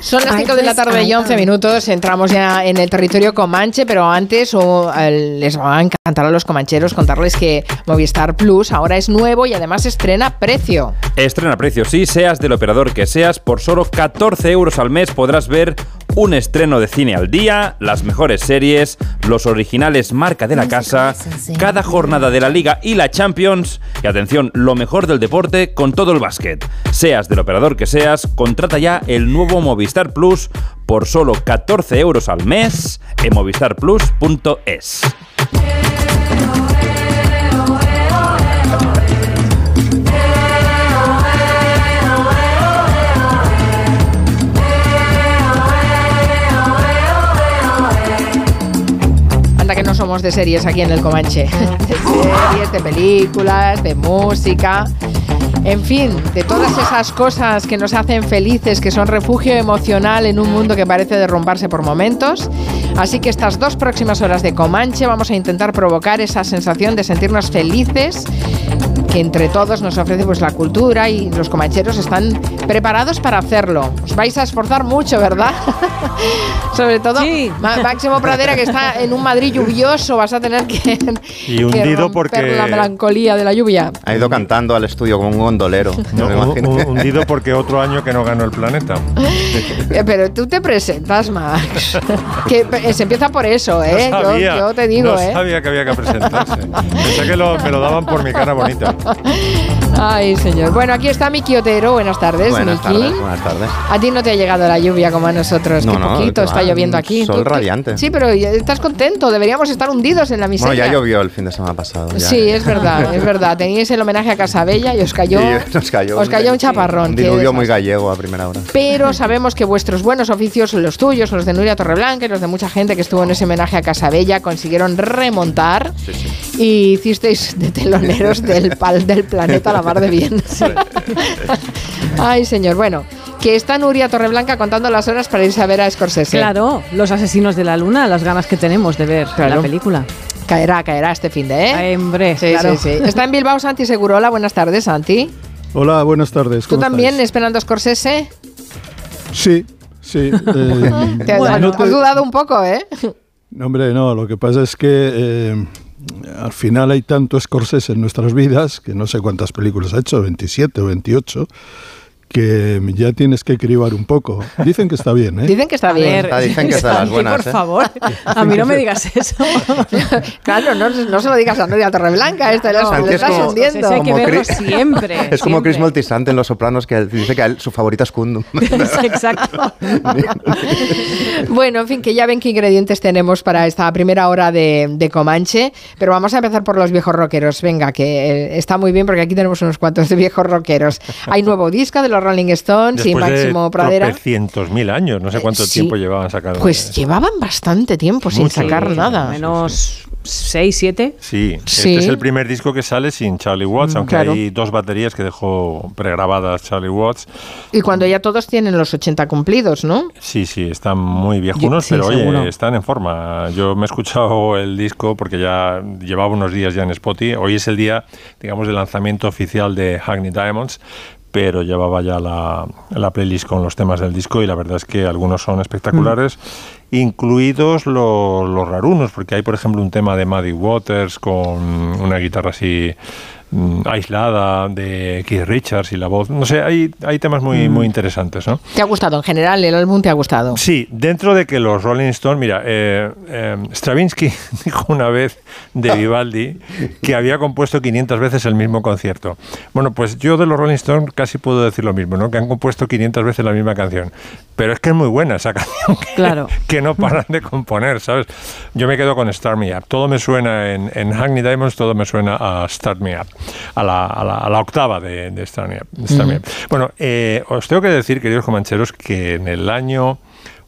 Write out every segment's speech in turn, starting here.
Son las 5 de la tarde y 11 minutos. Entramos ya en el territorio comanche, pero antes oh, les va a encantar a los comancheros contarles que Movistar Plus ahora es nuevo y además estrena precio. Estrena precio, sí, seas del operador que seas, por solo 14 euros al mes podrás ver un estreno de cine al día, las mejores series, los originales marca de la casa, cada jornada de la Liga y la Champions y atención, lo mejor del deporte con todo el básquet. Seas del operador que seas, contrata ya el nuevo Movistar Plus por solo 14 euros al mes en movistarplus.es. somos de series aquí en el Comanche. De series, de películas, de música. En fin, de todas esas cosas que nos hacen felices, que son refugio emocional en un mundo que parece derrumbarse por momentos. Así que estas dos próximas horas de Comanche vamos a intentar provocar esa sensación de sentirnos felices que entre todos nos ofrece pues la cultura y los comancheros están preparados para hacerlo. Os vais a esforzar mucho, ¿verdad? Sobre todo Máximo Pradera que está en un Madrid lluvioso, vas a tener que y hundido porque la melancolía de la lluvia. Ha ido cantando al estudio como un gondolero. hundido porque otro año que no ganó el planeta. Eh, pero tú te presentas, Max. que se empieza por eso, ¿eh? yo, te digo, no ¿eh? sabía que había que presentarse. Pensé que me lo daban por mi cara bonita. Ay, señor. Bueno, aquí está Miki Otero. Buenas tardes, buenas Tardes, buenas tardes. A ti no te ha llegado la lluvia como a nosotros. No, poquito está lloviendo aquí. Sol radiante. Sí, pero estás contento. Deberíamos estar hundidos en la miseria. Bueno, ya llovió el fin de semana pasado. sí, es verdad, es verdad. Teníais el homenaje a Casabella y os cayó, nos cayó, os cayó un chaparrón. Un diluvio muy gallego a primera hora. Pero sabemos que vuestros buenos oficios, los tuyos, los de Nuria Torreblanca y los de mucha gente que estuvo en ese homenaje a Casabella, consiguieron remontar y hicisteis de teloneros del, pal, del planeta a la mar de bien. Ay, señor. Bueno, que está Nuria Torreblanca contando las horas para irse a ver a Scorsese. Claro, los asesinos de la luna, las ganas que tenemos de ver la película. Caerá, caerá este fin de, ¿eh? hombre, sí, sí, sí. Está en Bilbao Santi Segurola. Buenas tardes, Santi. Hola, buenas tardes. ¿Tú también esperando Scorsese? Sí, sí. Eh, te, has, dudado un poco, ¿eh? No, hombre, no. Lo que pasa es que eh, al final hay tanto Scorsese en nuestras vidas, que no sé cuántas películas ha hecho, 27 o 28, que ya tienes que cribar un poco. Dicen que está bien, ¿eh? Dicen que está bien. dicen que está las buenas, Por ¿eh? favor, a mí no me digas eso. claro, no, no, se lo digas a Nuria Torreblanca, esto no, le estás como, hundiendo. hay que verlo siempre. Es como Chris Multisante en Los Sopranos, que dice que su favorita es Kundum. Exacto. bueno, en fin, que ya ven qué ingredientes tenemos para esta primera hora de, de Comanche, pero vamos a empezar por los viejos rockeros. Venga, que eh, está muy bien porque aquí tenemos unos cuantos de viejos rockeros. Hay nuevo disco de los Rolling Stones y Máximo Pradera. cientos mil años, no sé cuánto tiempo llevaban sacando. Pues llevaban bastante tiempo sin sacar nada. Menos 6, 7. Sí, este es el primer disco que sale sin Charlie Watts, mm, aunque hay dos baterías que dejó pregrabadas Charlie Watts. Y cuando ya todos tienen los 80 cumplidos, ¿no? Sí, sí, están muy viejunos, pero oye, están en forma. Yo me he escuchado el disco porque ya llevaba unos días ya en Spotify. Hoy es el día, digamos, del lanzamiento oficial de Hackney Diamonds, pero llevaba ya la, la, playlist con los temas del disco y la verdad es que algunos son espectaculares, mm. incluidos los, los rarunos, porque hay por ejemplo un tema de Muddy Waters con una guitarra así Mm, aislada de Keith Richards y la voz. No sé, hay, hay temas muy, mm. muy interesantes, ¿no? ¿Te ha gustado? En general, el álbum te ha gustado. Sí, dentro de que los Rolling Stones, mira, eh, eh, Stravinsky dijo una vez de Vivaldi que había compuesto 500 veces el mismo concierto. Bueno, pues yo de los Rolling Stones casi puedo decir lo mismo, ¿no? Que han compuesto 500 veces la misma canción. Pero es que es muy buena esa canción que, claro. que no paran de componer, ¿sabes? Yo me quedo con Start Me Up. Todo me suena en, en Hackney Diamonds, todo me suena a Start Me Up a la, a la, octava de, de Bueno, eh, os tengo que decir, queridos comancheros, que en el año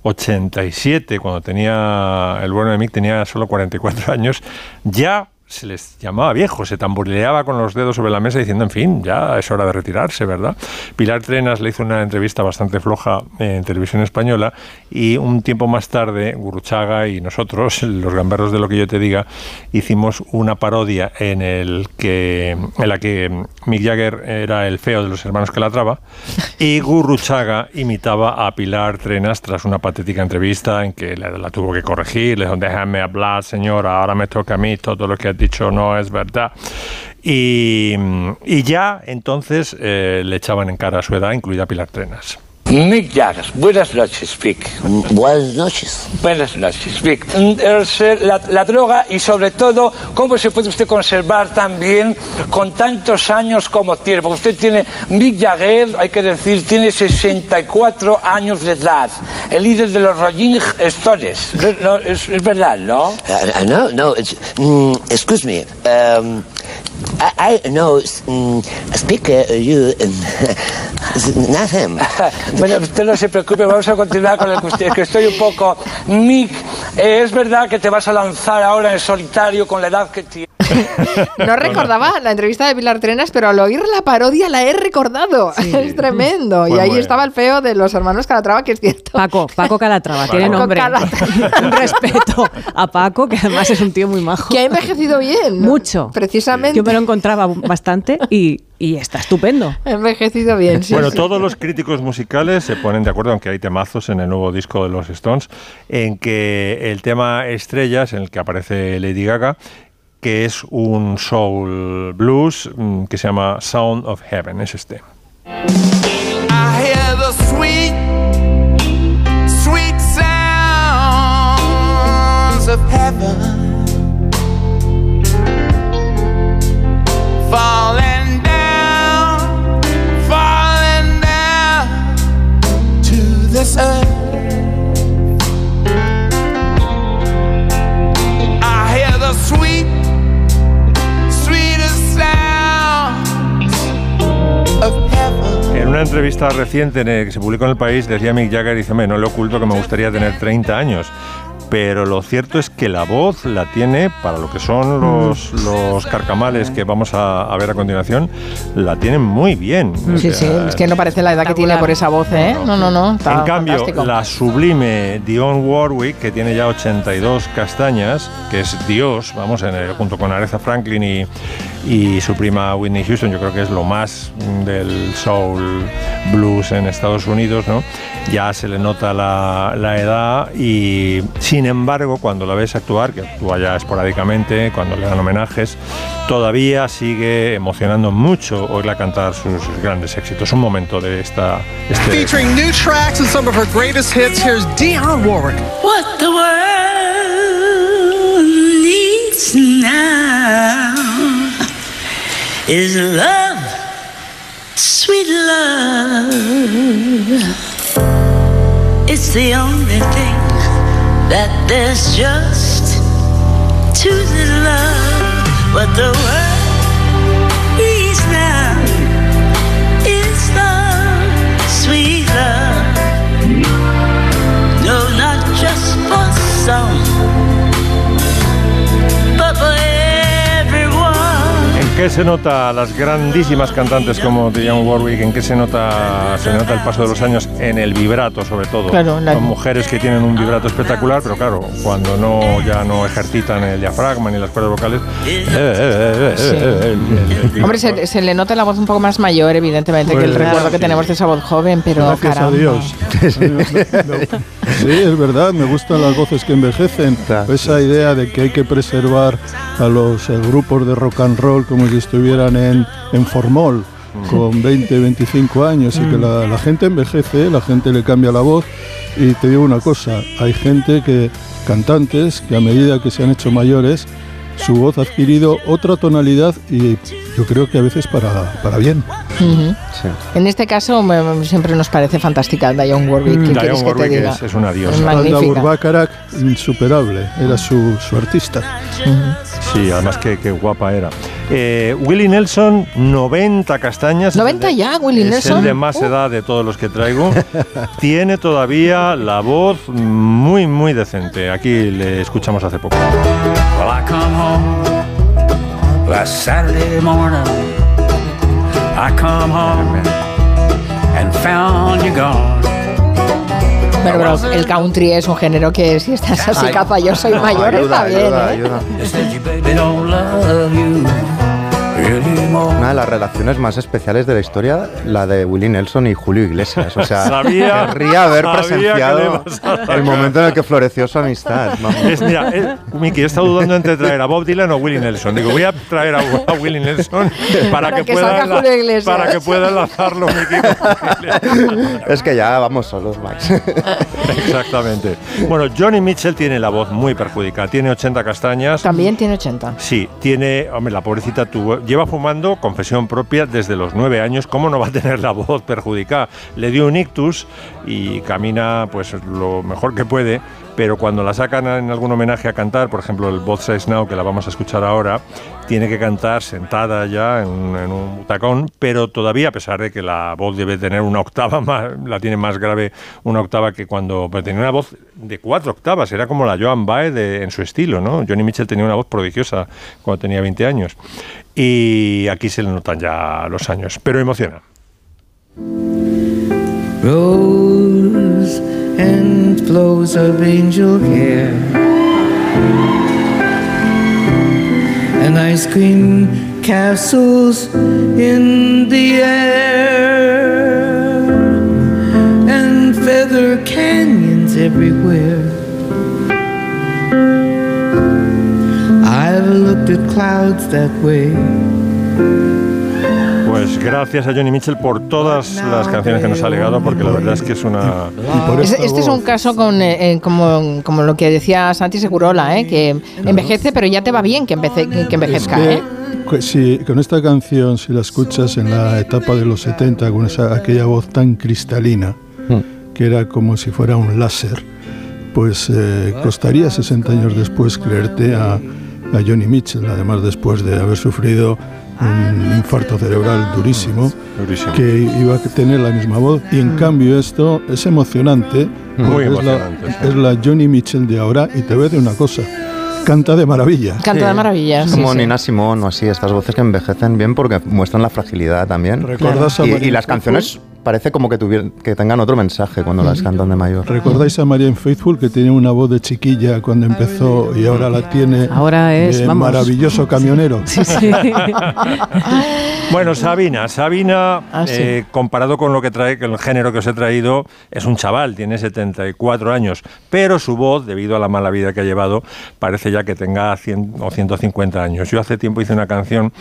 87, cuando tenía el bueno de Mick tenía solo 44 años, ya se les llamaba viejo, se tamborileaba con los dedos sobre la mesa diciendo, en fin, ya es hora de retirarse, ¿verdad? Pilar Trenas le hizo una entrevista bastante floja en televisión española y un tiempo más tarde, Guruchaga y nosotros, los gamberros de lo que yo te diga, hicimos una parodia en, el que, en la que Mick Jagger era el feo de los hermanos que la traba y Guruchaga imitaba a Pilar Trenas tras una patética entrevista en que la, tuvo que corregir, le déjame hablar, señora, ahora me toca a mí todo lo que dicho no es verdad. Y, y ya entonces eh, le echaban en cara a su edad, incluida Pilar Trenas. Mick Jagger, buenas noches, Vic. Buenas noches. Buenas noches, Vic. La, la, droga y sobre todo, ¿cómo se puede usted conservar tan bien con tantos años como tiene? Porque usted tiene, Mick Jagger, hay que decir, tiene 64 años de edad. El líder de los Rolling Stones. No, es, es, verdad, ¿no? Uh, no, no, mm, excuse me. Um, I, I know, um, you, not him. bueno, usted no se preocupe, vamos a continuar con el que que estoy un poco... Mick, eh, es verdad que te vas a lanzar ahora en solitario con la edad que tienes. no recordaba la entrevista de Pilar Trenas, pero al oír la parodia la he recordado. Es tremendo. y ahí estaba el feo de los hermanos Calatrava, que es cierto. Paco, Paco Calatrava, tiene nombre. un respeto a Paco, que además es un tío muy majo. Que ha envejecido bien. Mucho. Precisamente. Yo me lo encontraba bastante y, y está estupendo. Ha envejecido bien, sí. Bueno, todos los críticos musicales se ponen de acuerdo, aunque hay temazos en el nuevo disco de los Stones, en que el tema Estrellas, en el que aparece Lady Gaga, que es un soul blues mm, que se llama Sound of Heaven, es este. Una entrevista reciente que se publicó en el país decía Mick Jagger, dice, no le oculto que me gustaría tener 30 años pero lo cierto es que la voz la tiene, para lo que son mm. los, los carcamales que vamos a, ver a continuación, la tienen muy bien. Sí, sí, es que no parece la edad que tiene por esa voz, ¿eh? No, no, no. en cambio, la sublime Dionne Warwick, que tiene ya 82 castañas, que es Dios, vamos, en junto con Aretha Franklin y, y su prima Whitney Houston, yo creo que es lo más del soul blues en Estados Unidos, ¿no? Ya se le nota la, la edad y sin embargo, cuando la ves actuar, que actúa ya esporádicamente, cuando le dan homenajes, todavía sigue emocionando mucho oírla cantar sus grandes éxitos. Un momento de esta. Este... Featuring new tracks and some of her greatest hits, here's Dionne Warwick. What the world needs now is love, sweet love. It's the only thing that there's just too little love, but the world qué se nota las grandísimas cantantes como Dionne Warwick? ¿En qué se nota, se nota el paso de los años? En el vibrato, sobre todo. Claro, Son mujeres que tienen un vibrato espectacular, pero claro, cuando no ya no ejercitan el diafragma ni las cuerdas vocales. Hombre, se, le nota la voz un poco más mayor, evidentemente, que el recuerdo que tenemos de esa voz joven, pero Gracias a Dios. sí, es verdad, me gustan las voces que envejecen. Esa idea de que hay que preservar a los grupos de rock and roll como si estuvieran en, en formol con 20, 25 años y que la, la, gente envejece, la gente le cambia la voz y te digo una cosa, hay gente que, cantantes, que a medida que se han hecho mayores, su voz ha adquirido otra tonalidad y yo creo que a veces para, para bien. En este caso siempre nos parece fantástica Dionne Warwick. Mm. Dionne Warwick es, es, una diosa. Alda Burbakarak, insuperable, era su, su artista. Sí, además que, guapa era. Eh, Willie Nelson, 90 castañas. 90 ya, Willie Nelson. Es el de más edad de todos los que traigo. Tiene todavía la voz muy, muy decente. Aquí le escuchamos hace poco. Well, I come home last Saturday morning, I come home and found you gone. Pero, pero, el country es un género que si estás así capa, yo soy mayor, está bien. Ayuda, ¿eh? ayuda. Una de las relaciones más especiales de la historia, la de Willie Nelson y Julio Iglesias. O sea, sabía, querría haber presenciado el momento en el que floreció su amistad. Es, mira, Miki, he estado dudando entre traer a Bob Dylan o Willie Nelson. Digo, voy a traer a, Willie Nelson para, que, pueda para que pueda enlazarlo, Miki. es que ya vamos solos, Max. Exactamente. Bueno, Johnny Mitchell tiene la voz muy perjudicada. Tiene 80 castañas. También tiene 80. Sí, tiene, hombre, la pobrecita tuvo, lleva fumando, confesión propia, desde los nueve años. ¿Cómo no va a tener la voz perjudicada? Le dio un ictus y camina pues lo mejor que puede, pero cuando la sacan en algún homenaje a cantar, por ejemplo el Both Sides Now, que la vamos a escuchar ahora, tiene que cantar sentada ya en, un butacón, pero todavía, a pesar de que la voz debe tener una octava más, la tiene más grave una octava que cuando pues, tenía una voz de cuatro octavas, era como la Joan Baez en su estilo, ¿no? Johnny Mitchell tenía una voz prodigiosa cuando tenía 20 años. Y aquí se le notan ya los años, pero emociona. Rose and flows of angel hair and ice cream castles in the air and feather canyons everywhere. At clouds that way. Pues gracias a Johnny Mitchell por todas las canciones que nos ha legado, porque la verdad es que es una... Este, es un caso con, eh, eh, como, como, lo que decía Santi Segurola, eh, que envejece, pero ya te va bien que, que envejezca. ¿eh? Si, con esta canción, si la escuchas en la etapa de los 70, con esa, aquella voz tan cristalina, hmm. que era como si fuera un láser, pues costaría 60 años después creerte a, a Johnny Mitchell, además después de haber sufrido un infarto cerebral durísimo, que iba a tener la misma voz. Y en cambio esto es emocionante. Muy es, emocionante la, es la Johnny Mitchell de ahora y te voy a decir una cosa. Canta de maravilla. Canta de maravilla. como Nina Simón o así, estas voces que envejecen bien porque muestran la fragilidad también. ¿Recuerdas y, y las canciones parece como que, que tengan otro mensaje cuando las cantan de mayor. ¿Recordáis a Marianne Faithful que tenía una voz de chiquilla cuando empezó y ahora la tiene ahora es maravilloso camionero? Sí, sí. bueno, Sabina, Sabina, ah, eh, comparado con lo que trae, el género que os he traído, es un chaval, tiene 74 años, pero su voz, debido a la mala vida que ha llevado, parece ya que tenga 100 o 150 años. Yo hace tiempo hice una canción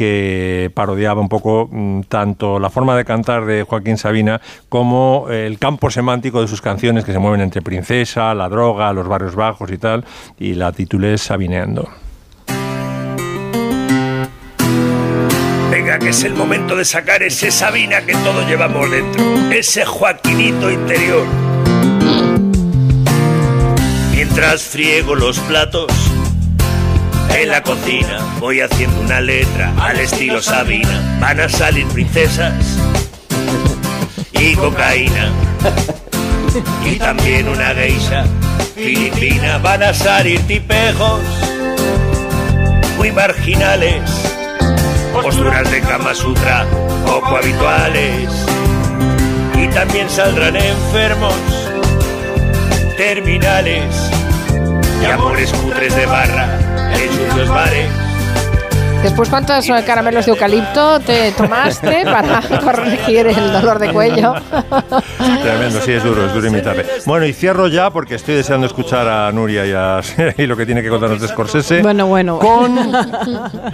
que parodiaba un poco mm, tanto la forma de cantar de Joaquín Sabina como el campo semántico de sus canciones que se mueven entre princesa, la droga, los barrios bajos y tal, y la titulé Sabineando. Venga, que es el momento de sacar ese Sabina que todos llevamos dentro, ese Joaquinito interior. Mientras friego los platos, en la cocina voy haciendo una letra al estilo Sabina. Van a salir princesas y cocaína. Y también una geisha filipina. Van a salir tipejos muy marginales. Posturas de Kama Sutra poco habituales. Y también saldrán enfermos terminales y amores cutres de barra Después, ¿cuántos caramelos de eucalipto te tomaste para corregir el dolor de cuello? Tremendo, sí, es duro, es duro imitarle. Bueno, y cierro ya porque estoy deseando escuchar a Nuria y, a, y lo que tiene que contarnos de Scorsese. Bueno, bueno. Con,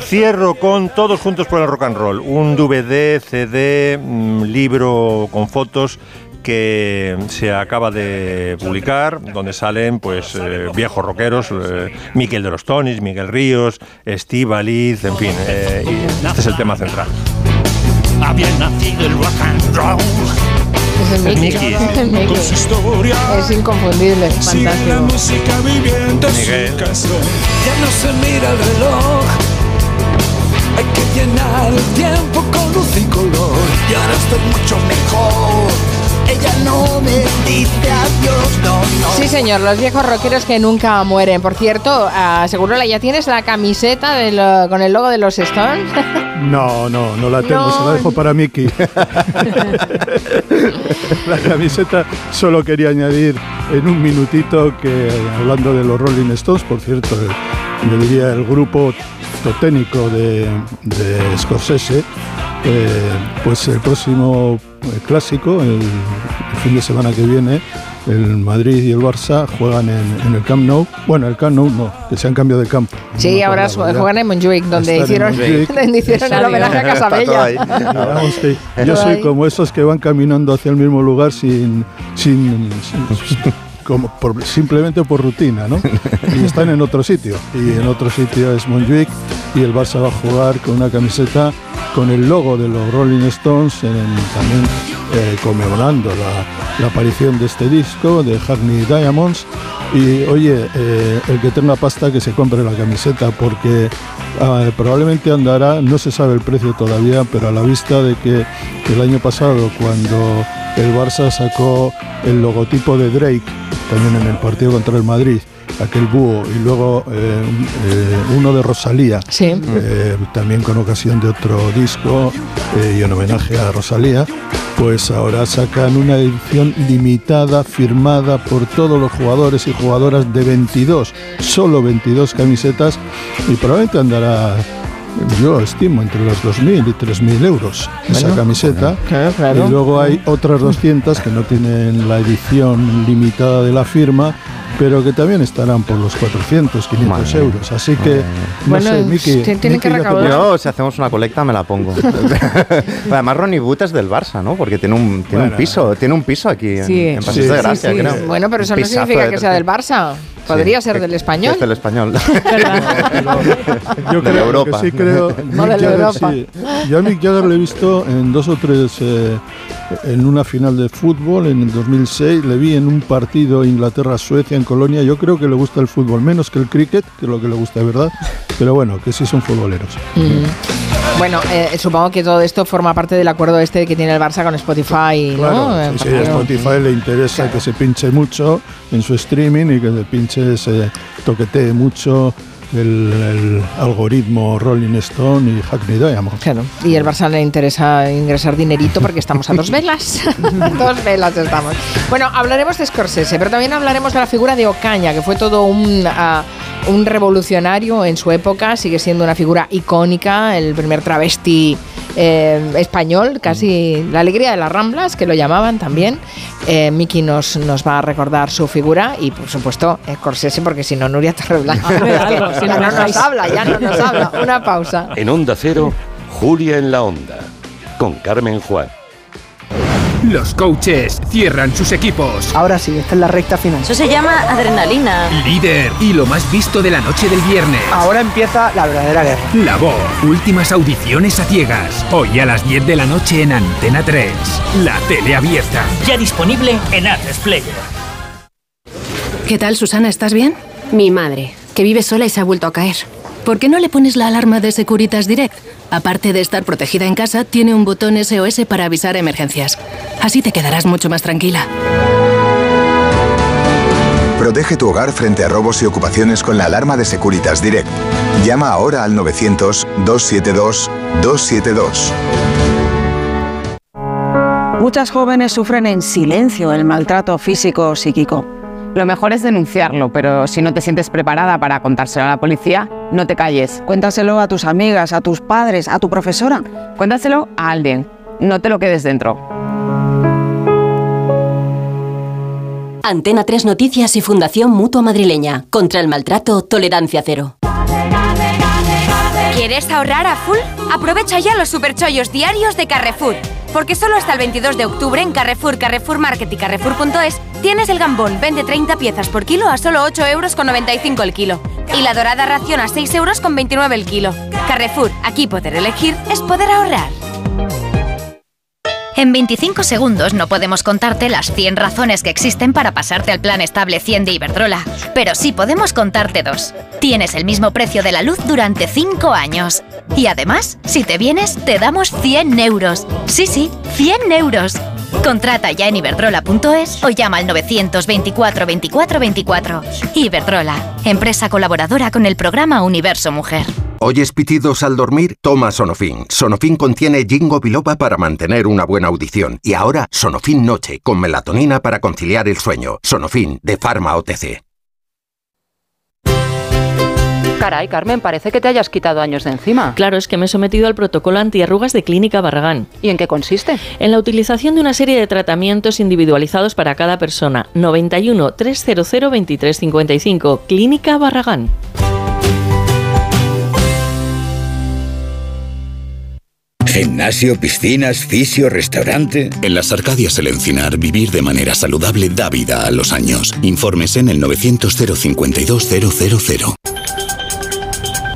cierro con Todos Juntos por el Rock and Roll, un DVD, CD, mm, libro con fotos que se acaba de publicar, donde salen pues eh, viejos rockeros, eh, Miquel de los Tonis, Miguel Ríos, Steve Aliz, en fin, eh, y este es el tema central. Había nacido el rock and roll. Es el Mickey. Es inconfundible, fantástico. La música viviendo Miguel. Ya no se mira el reloj. Hay que llenar el tiempo con luz y color. Y estoy mucho mejor ella no me dice adiós, no, no. Sí, señor, los viejos rockeros que nunca mueren. Por cierto, uh, seguro ya tienes la camiseta con el logo de los Stones. No, no, no la tengo, se la dejo para Mickey. la camiseta solo quería añadir en un minutito que, hablando de los Rolling Stones, por cierto, yo diría el grupo toténico de, de Scorsese, eh, pues el próximo clásico, el, fin de semana que viene, el Madrid y el Barça juegan en, el Camp Nou. Bueno, el Camp Nou no, que se han cambiado de campo. Sí, ahora juegan en Montjuic, donde hicieron, hicieron el homenaje a Casabella. yo soy como esos que van caminando hacia el mismo lugar sin, sin como simplemente por rutina, ¿no? Y están en otro sitio. Y en otro sitio es Montjuic y el Barça va a jugar con una camiseta con el logo de los Rolling Stones, también eh, conmemorando la, aparición de este disco de Hackney Diamonds. Y oye, eh, el que tenga pasta que se compre la camiseta porque ah, probablemente andará, no se sabe el precio todavía, pero a la vista de que el año pasado cuando el Barça sacó el logotipo de Drake, también en el partido contra el Madrid, aquel búho, y luego eh, eh, uno de Rosalía, eh, también con ocasión de otro disco y en homenaje a Rosalía, pues ahora sacan una edición limitada, firmada por todos los jugadores y jugadoras de 22, solo 22 camisetas, y probablemente andará yo estimo entre los 2.000 y 3.000 euros esa camiseta. Y luego hay otras 200 que no tienen la edición limitada de la firma, pero que también estarán por los 400, 500 euros. Así que, no sé, Miki. Tienen que recaudar. Yo, si hacemos una colecta, me la pongo. Además, Ronnie Wood es del Barça, ¿no? Porque tiene un, tiene un piso, tiene un piso aquí en, Paseo de Gracia, creo. Bueno, pero eso no significa que sea del Barça. Podría ser del español. Es del español. yo creo Europa. Que sí creo. No Mick Jagger, sí. Yo a Mick Jagger lo he visto en dos o tres, eh, en una final de fútbol en el 2006. Le vi en un partido Inglaterra-Suecia en Colonia. Yo creo que le gusta el fútbol menos que el cricket, que es lo que le gusta de verdad. Pero bueno, que sí son futboleros. Bueno, eh, supongo que todo esto forma parte del acuerdo este que tiene el Barça con Spotify. Claro, sí, a Spotify le interesa que se pinche mucho en su streaming y que se pinche, se toquetee mucho el, algoritmo Rolling Stone y Hackney Diamond. Claro, y el Barça le interesa ingresar dinerito porque estamos a dos velas. dos velas estamos. Bueno, hablaremos de Scorsese, pero también hablaremos de la figura de Ocaña, que fue todo un, ah, un revolucionario en su época, sigue siendo una figura icónica, el primer travesti eh, español, casi la alegría de las Ramblas, que lo llamaban también. Eh, Miki nos, nos va a recordar su figura y, por supuesto, Scorsese, porque si no, Nuria Torreblanca no nos habla, ya no nos habla. Una pausa. En Onda Cero, Julia en la Onda, con Carmen Juan. Los coaches cierran sus equipos. Ahora sí, esta es la recta final. Eso se llama adrenalina. Líder y lo más visto de la noche del viernes. Ahora empieza la verdadera guerra. La voz. Últimas audiciones a ciegas. Hoy a las 10 de la noche en Antena 3. La tele abierta. Ya disponible en Atresplayer. ¿Qué tal, Susana? ¿Estás bien? Mi madre, que vive sola y se ha vuelto a caer. ¿Por qué no le pones la alarma de Securitas Direct? Aparte de estar protegida en casa, tiene un botón SOS para avisar emergencias. Así te quedarás mucho más tranquila. Protege tu hogar frente a robos y ocupaciones con la alarma de Securitas Direct. Llama ahora al 900-272-272. Muchas jóvenes sufren en silencio el maltrato físico o psíquico. Lo mejor es denunciarlo, pero si no te sientes preparada para contárselo a la policía, no te calles. Cuéntaselo a tus amigas, a tus padres, a tu profesora. Cuéntaselo a alguien. No te lo quedes dentro. Antena 3 Noticias y Fundación Mutua Madrileña. Contra el maltrato, tolerancia cero. ¿Quieres ahorrar a full? Aprovecha ya los superchollos diarios de Carrefour. Porque solo hasta el 22 de octubre en Carrefour, Carrefour Market y Carrefour.es tienes el gambón, vende 30 piezas por kilo a solo 8 euros con 95 el kilo. Y la dorada ración a 6 euros con 29 el kilo. Carrefour, aquí poder elegir es poder ahorrar. En 25 segundos no podemos contarte las 100 razones que existen para pasarte al plan estable 100 de Iberdrola, pero sí podemos contarte dos. Tienes el mismo precio de la luz durante 5 años. Y además, si te vienes, te damos 100 euros. Sí, sí, 100 euros. Contrata ya en iberdrola.es o llama al 924 24 24. Iberdrola, empresa colaboradora con el programa Universo Mujer. ¿Oyes pitidos al dormir? Toma Sonofin. Sonofin contiene Jingo Biloba para mantener una buena audición. Y ahora, Sonofin Noche, con melatonina para conciliar el sueño. Sonofin, de Pharma OTC. Caray, Carmen, parece que te hayas quitado años de encima. Claro, es que me he sometido al protocolo antiarrugas de Clínica Barragán. ¿Y en qué consiste? En la utilización de una serie de tratamientos individualizados para cada persona. 91 300 2355. Clínica Barragán. Gimnasio, piscinas, fisio, restaurante. En las Arcadias El Encinar, vivir de manera saludable da vida a los años. Informes en el 900 052 000.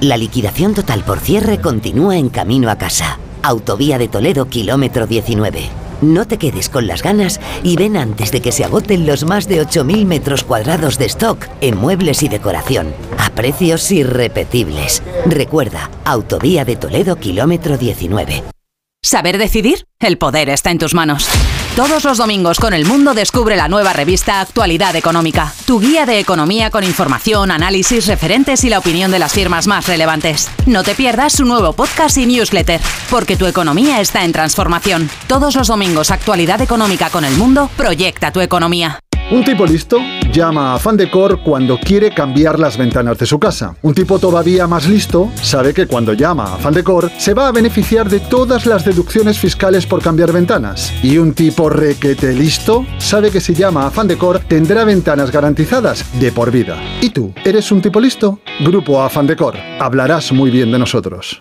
La liquidación total por cierre continúa en camino a casa. Autovía de Toledo, kilómetro 19. No te quedes con las ganas y ven antes de que se agoten los más de 8.000 metros cuadrados de stock en muebles y decoración, a precios irrepetibles. Recuerda, Autovía de Toledo, kilómetro 19. ¿Saber decidir? El poder está en tus manos. Todos los domingos con El Mundo descubre la nueva revista Actualidad Económica, tu guía de economía con información, análisis, referentes y la opinión de las firmas más relevantes. No te pierdas su nuevo podcast y newsletter, porque tu economía está en transformación. Todos los domingos Actualidad Económica con El Mundo, proyecta tu economía. Un tipo listo llama a Fandecor cuando quiere cambiar las ventanas de su casa. Un tipo todavía más listo sabe que cuando llama a Fandecor se va a beneficiar de todas las deducciones fiscales por cambiar ventanas. Y un tipo requete listo sabe que si llama a Fandecor tendrá ventanas garantizadas de por vida. ¿Y tú? ¿Eres un tipo listo? Grupo Afandecor. Hablarás muy bien de nosotros.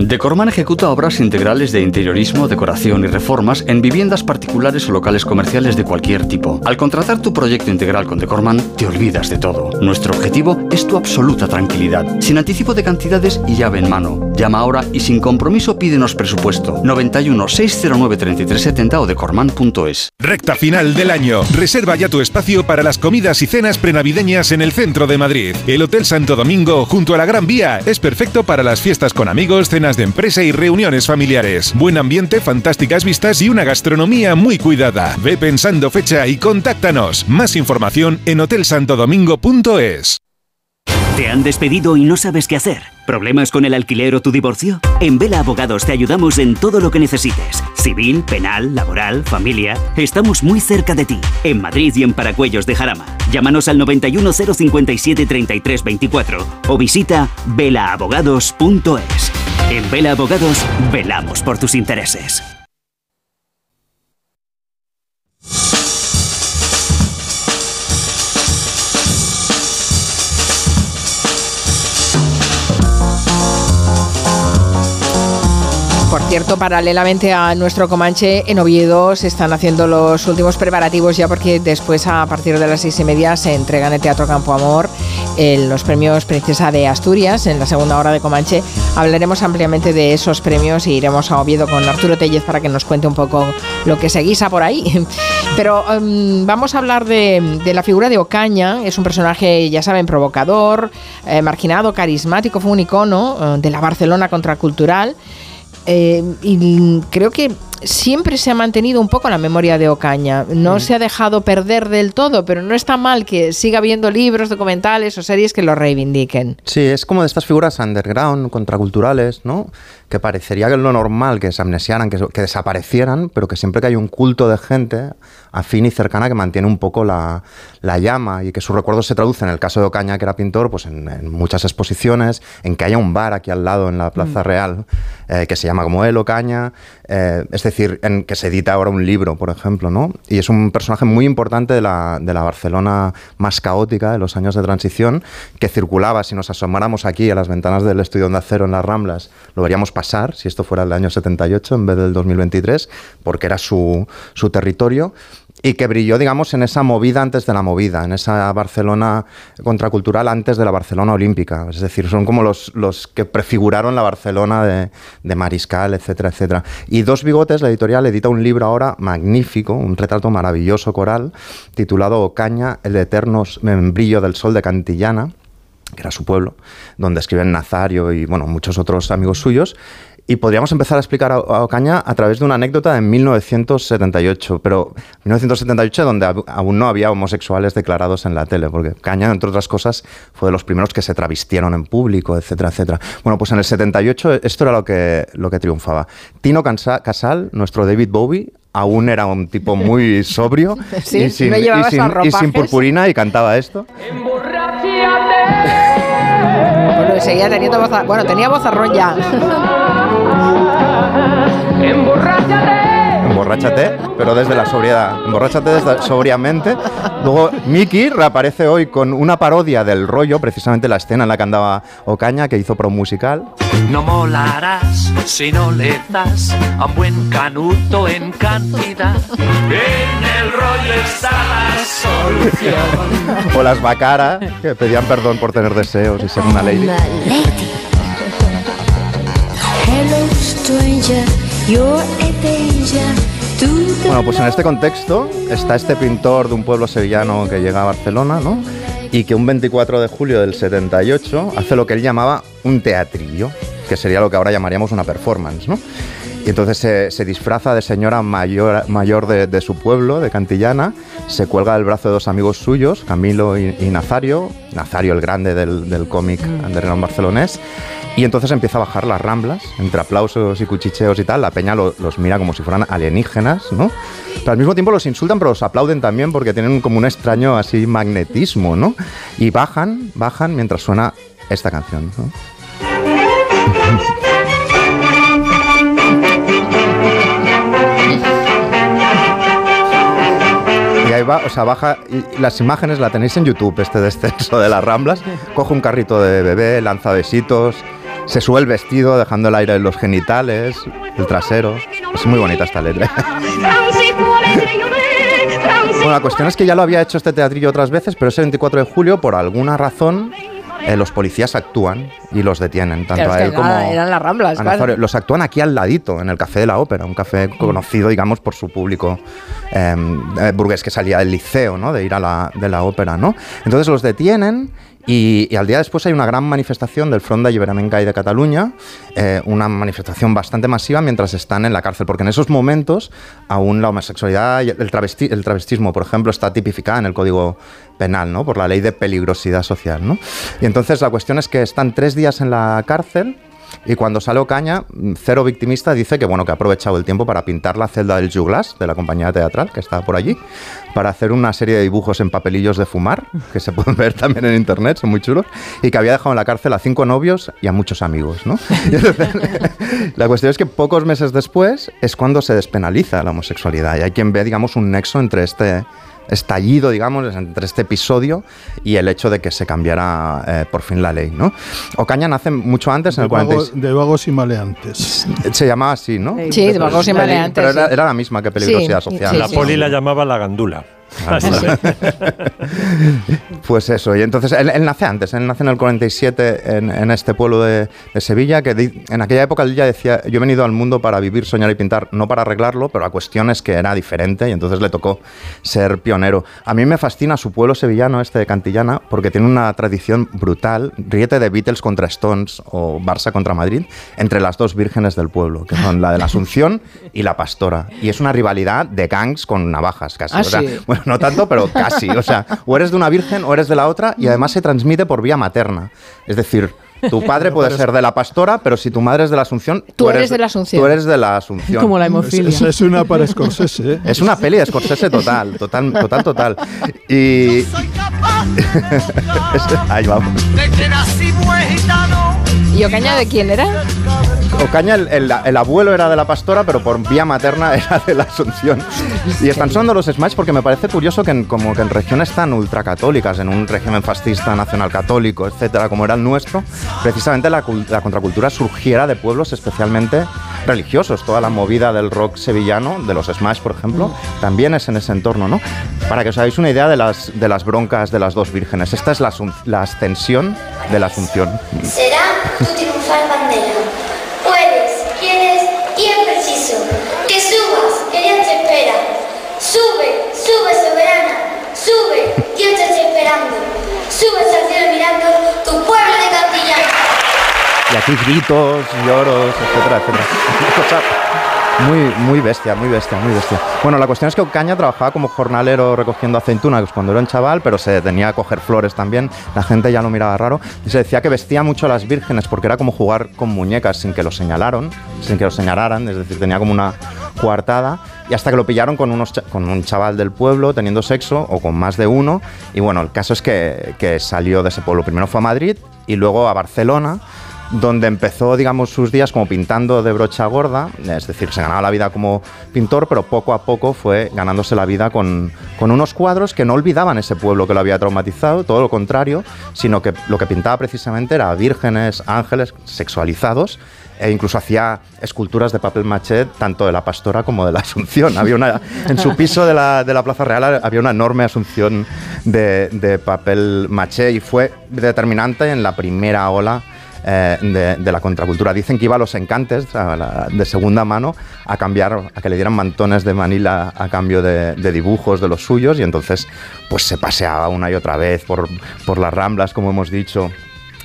Decorman ejecuta obras integrales de interiorismo, decoración y reformas en viviendas particulares o locales comerciales de cualquier tipo. Al contratar tu proyecto integral con Decorman, te olvidas de todo. Nuestro objetivo es tu absoluta tranquilidad, sin anticipo de cantidades y llave en mano. Llama ahora y sin compromiso pídenos presupuesto 91 609 3370 o decorman.es. Recta final del año. Reserva ya tu espacio para las comidas y cenas prenavideñas en el centro de Madrid. El Hotel Santo Domingo, junto a la Gran Vía, es perfecto para las fiestas con amigos, cenas de empresa y reuniones familiares. Buen ambiente, fantásticas vistas y una gastronomía muy cuidada. Ve pensando fecha y contáctanos. Más información en hotelsantodomingo.es. ¿Te han despedido y no sabes qué hacer? ¿Problemas con el alquiler o tu divorcio? En Vela Abogados te ayudamos en todo lo que necesites. Civil, penal, laboral, familia. Estamos muy cerca de ti. En Madrid y en Paracuellos de Jarama. Llámanos al 91057 3324 o visita velaabogados.es. En Vela Abogados, velamos por tus intereses. Por cierto, paralelamente a nuestro Comanche, en Oviedo se están haciendo los últimos preparativos ya porque después a partir de las seis y media se entregan en el Teatro Campo Amor los premios Princesa de Asturias en la segunda hora de Comanche. Hablaremos ampliamente de esos premios y iremos a Oviedo con Arturo Tellez para que nos cuente un poco lo que se guisa por ahí. Pero em, vamos a hablar de, la figura de Ocaña. Es un personaje, ya saben, provocador, eh, marginado, carismático, fue un icono eh, de la Barcelona contracultural. Eh, y creo que siempre se ha mantenido un poco la memoria de Ocaña. No mm. se ha dejado perder del todo, pero no está mal que siga habiendo libros, documentales o series que lo reivindiquen. Sí, es como de estas figuras underground, contraculturales, ¿no? Que parecería que es lo normal que se amnesiaran, que, que desaparecieran, pero que siempre que hay un culto de gente afín y cercana que mantiene un poco la, llama y que su recuerdo se traduce en el caso de Ocaña, que era pintor, pues en, muchas exposiciones, en que haya un bar aquí al lado en la Plaza mm. Real eh, que se llama como él, Ocaña, eh, es decir, en que se edita ahora un libro, por ejemplo, ¿no? Y es un personaje muy importante de la, de la Barcelona más caótica de los años de transición, que circulaba, si nos asomáramos aquí a las ventanas del estudio de acero en las Ramblas, lo veríamos pasar, si esto fuera el año 78 en vez del 2023, porque era su, su territorio y que brilló, digamos, en esa movida antes de la movida, en esa Barcelona contracultural antes de la Barcelona olímpica. Es decir, son como los, que prefiguraron la Barcelona de, Mariscal, etcétera, etcétera. Y Dos Bigotes, la editorial, edita un libro ahora magnífico, un retrato maravilloso coral, titulado Ocaña, el eterno brillo del sol de Cantillana que era su pueblo, donde escriben Nazario y bueno, muchos otros amigos suyos, y podríamos empezar a explicar a, Ocaña a través de una anécdota de 1978, pero 1978 donde aún no había homosexuales declarados en la tele, porque Ocaña, entre otras cosas, fue de los primeros que se travistieron en público, etcétera, etcétera. Bueno, pues en el 78 esto era lo que, lo que triunfaba. Tino Casal, nuestro David Bowie, aún era un tipo muy sobrio y, sin, y sin purpurina y cantaba esto. Seguía teniendo voz. Bueno, tenía voz ya. Emborráchate, pero desde la sobriedad. Emborráchate desde, sobriamente. Luego, Mickey reaparece hoy con una parodia del rollo, precisamente la escena en la que andaba Ocaña, que hizo pro musical. No molarás si no le das a un buen canuto en cantidad. En el rollo está la solución. o las Bacara, que pedían perdón por tener deseos y ser una lady. Hello, stranger, you're a danger. Bueno, pues en este contexto está este pintor de un pueblo sevillano que llega a Barcelona, ¿no? Y que un 24 de julio del 78 hace lo que él llamaba un teatrillo, que sería lo que ahora llamaríamos una performance, ¿no? Y entonces se, disfraza de señora mayor, mayor de, su pueblo, de Cantillana, se cuelga del brazo de dos amigos suyos, Camilo y, Nazario, Nazario el grande del, del cómic mm. underground barcelonés, y entonces empieza a bajar las ramblas, entre aplausos y cuchicheos y tal. La peña los mira como si fueran alienígenas, ¿no? Pero al mismo tiempo los insultan, pero los aplauden también porque tienen como un extraño así magnetismo, ¿no? Y bajan, bajan mientras suena esta canción, ¿no? Y ahí va, o sea, baja. Las imágenes la tenéis en YouTube, este descenso de las ramblas. Coge un carrito de bebé, lanza besitos, se sube el vestido dejando el aire en los genitales, el trasero. Es muy bonita esta letra. bueno, la cuestión es que ya lo había hecho este teatrillo otras veces, pero ese 24 de julio, por alguna razón, eh, los policías actúan y los detienen, tanto a él como eran las Ramblas, Los actúan aquí al ladito, en el Café de la Ópera, un café conocido, digamos, por su público em, eh, burgués que salía del liceo, ¿no? De ir a la, de la ópera, ¿no? Entonces los detienen y, al día después hay una gran manifestación del Front de y de Cataluña, eh, una manifestación bastante masiva mientras están en la cárcel, porque en esos momentos aún la homosexualidad y el, el travestismo, por ejemplo, está tipificada en el Código Penal, ¿no? por la ley de peligrosidad social. ¿no? Y entonces la cuestión es que están tres días en la cárcel y cuando sale Ocaña, Cero Victimista dice que bueno, que ha aprovechado el tiempo para pintar la celda del Juglas, de la compañía teatral que está por allí, para hacer una serie de dibujos en papelillos de fumar, que se pueden ver también en internet, son muy chulos, y que había dejado en la cárcel a cinco novios y a muchos amigos. ¿no? la cuestión es que pocos meses después es cuando se despenaliza la homosexualidad y hay quien ve, digamos, un nexo entre este estallido, digamos, entre este episodio y el hecho de que se cambiara eh, por fin la ley, ¿no? Ocaña nace mucho antes, en el 46. de vagos y maleantes. Se llamaba así, ¿no? Sí, de vagos y maleantes. Pero era, la misma que peligrosidad social. la poli la llamaba la gandula. Ah, pues eso, y entonces él, nace antes, él nace en el 47 en, este pueblo de, Sevilla, que en aquella época él ya decía, yo he venido al mundo para vivir, soñar y pintar, no para arreglarlo, pero la cuestión es que era diferente y entonces le tocó ser pionero. A mí me fascina su pueblo sevillano, este de Cantillana, porque tiene una tradición brutal, ríete de Beatles contra Stones o Barça contra Madrid, entre las dos vírgenes del pueblo, que son la de la Asunción y la Pastora. Y es una rivalidad de gangs con navajas casi. Ah, bueno, no tanto, pero casi. O sea, o eres de una virgen o eres de la otra y además se transmite por vía materna. Es decir, tu padre puede ser de la pastora, pero si tu madre es de la Asunción, tú, eres, de la Asunción. Tú eres de la Asunción. Como la hemofilia. Es, es una para Scorsese. ¿eh? Es una peli de Scorsese total, total, total, total. Y ahí vamos. ¿Y Ocaña de quién era? Ocaña, el, el, abuelo era de la pastora, pero por vía materna era de la Asunción. Y están sonando los Smash porque me parece curioso que en, como que en regiones tan ultracatólicas, en un régimen fascista nacional católico, etcétera, como era el nuestro, precisamente la, contracultura surgiera de pueblos especialmente religiosos. Toda la movida del rock sevillano, de los Smash, por ejemplo, también es en ese entorno, ¿no? Para que os hagáis una idea de las, de las broncas de las dos vírgenes. Esta es la, la ascensión de la Asunción. Será tu triunfal bandera. Puedes, quieres y es preciso que subas, que Dios te espera. Sube, sube soberana, sube, Dios te está esperando. Subes al cielo mirando tu pueblo de Castilla. Y aquí gritos, lloros, etcétera, etcétera. Muy, muy bestia, muy bestia, muy bestia. Bueno, la cuestión es que Ocaña trabajaba como jornalero recogiendo aceitunas cuando era un chaval, pero se detenía a coger flores también. La gente ya lo miraba raro. Y se decía que vestía mucho a las vírgenes porque era como jugar con muñecas sin que lo señalaron, sin que lo señalaran. Es decir, tenía como una coartada. Y hasta que lo pillaron con, unos, con un chaval del pueblo teniendo sexo o con más de uno. Y bueno, el caso es que, que salió de ese pueblo. Primero fue a Madrid y luego a Barcelona donde empezó, digamos, sus días como pintando de brocha gorda, es decir, se ganaba la vida como pintor, pero poco a poco fue ganándose la vida con, con unos cuadros que no olvidaban ese pueblo que lo había traumatizado, todo lo contrario, sino que lo que pintaba precisamente era vírgenes, ángeles sexualizados, e incluso hacía esculturas de papel maché tanto de la pastora como de la Asunción. Había una, en su piso de la, de la Plaza Real había una enorme Asunción de, de papel maché y fue determinante en la primera ola eh, de, la contracultura. Dicen que iba a los encantes de segunda mano a cambiar, a que le dieran mantones de Manila a cambio de, de dibujos de los suyos y entonces pues se paseaba una y otra vez por, por las ramblas, como hemos dicho,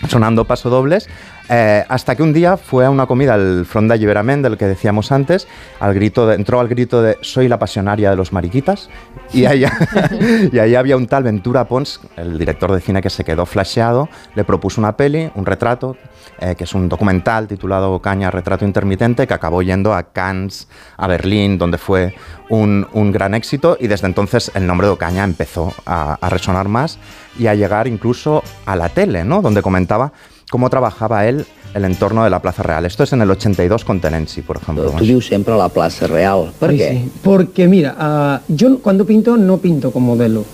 sonando pasodobles, eh, hasta que un día fue a una comida al Front de Alliberament, del que decíamos antes, al grito de- entró al grito de soy la pasionaria de los mariquitas, y ahí, y había un tal Ventura Pons, el director de cine que se quedó flasheado, le propuso una peli, un retrato, eh, que es un documental titulado Caña, Retrato Intermitente, que acabó yendo a Cannes, a Berlín, donde fue un, un gran éxito, y desde entonces el nombre de Ocaña empezó a, a resonar más y a llegar incluso a la tele, ¿no? donde comentaba cómo trabajaba él el entorno de la Plaza Real. Esto es en el 82 con Tenensi, por ejemplo. Tu dius sempre a la plaça Real. Per Sí, què? sí. Porque mira, ah, yo cuando pinto no pinto con modelo.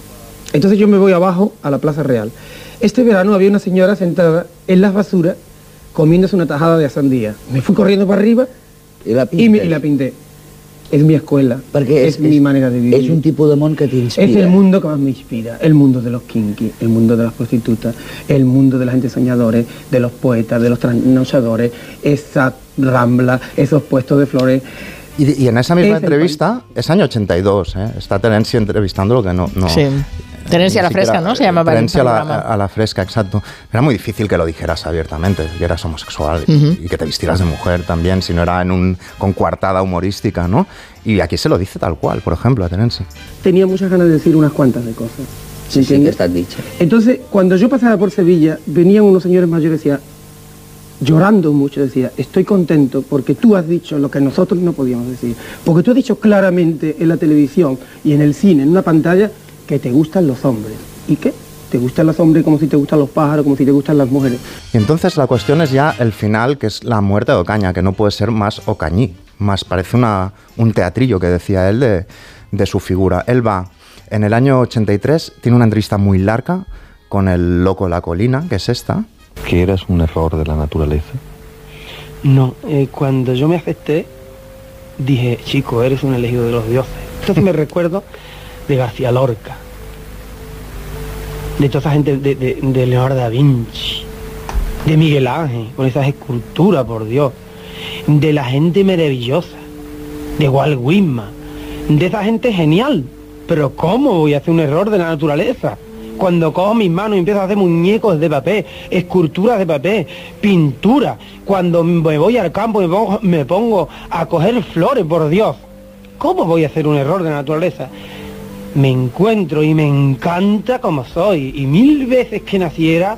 Entonces yo me voy abajo a la Plaza Real. Este verano había una señora sentada en las basuras comiéndose una tajada de sandía. Me fui corriendo para arriba y la, y, me- y la pinté. Es mi escuela, Perquè es, mi manera de vivir. És un tipus de món que t'inspira. Es el mundo que más me inspira, el mundo de los kinky, el mundo de las prostitutas, el mundo de la gente soñadores, de los poetas, de los trasnochadores, esa rambla, esos puestos de flores. Y, y en esa misma Es el entrevista, es año 82, ¿eh? está Terenci entrevistando lo que no... no Sí. Tenencia a la fresca, ¿no? Se llamaba el Terencia a la, a la fresca, exacto. Era muy difícil que lo dijeras abiertamente, que eras homosexual y- Ujú. y que te vistieras de mujer también, si no era en un con coartada humorística, ¿no? Y aquí se lo dice tal cual, por ejemplo, a Terenci. Tenía muchas ganas de decir unas cuantas de cosas. Sí, sí, que dicha. Entonces, cuando yo pasaba por Sevilla, venían unos señores mayores y decían, llorando mucho, decía, estoy contento porque tú has dicho lo que nosotros no podíamos decir. Porque tú has dicho claramente en la televisión y en el cine, en una pantalla, que te gustan los hombres. ¿Y qué? Te gustan los hombres como si te gustan los pájaros, como si te gustan las mujeres. Y entonces la cuestión es ya el final, que es la muerte de Ocaña, que no puede ser más Ocañí, más parece una, un teatrillo que decía él de, de su figura. Él va en el año 83, tiene una entrevista muy larga con el loco la colina, que es esta. que eras un error de la naturaleza. No, eh, cuando yo me acepté, dije, chico, eres un elegido de los dioses. Entonces me recuerdo de García Lorca, de toda esa gente, de, Leonardo da Vinci, de Miguel Ángel, con esas esculturas, por Dios, de la gente maravillosa, de Walt Whitman, de esa gente genial. Pero ¿cómo voy a hacer un error de la naturaleza? Cuando cojo mis manos y empiezo a hacer muñecos de papel, esculturas de papel, pintura, cuando me voy al campo y me pongo, me pongo a coger flores, por Dios, ¿cómo voy a hacer un error de la naturaleza? Me encuentro y me encanta como soy, y mil veces que naciera,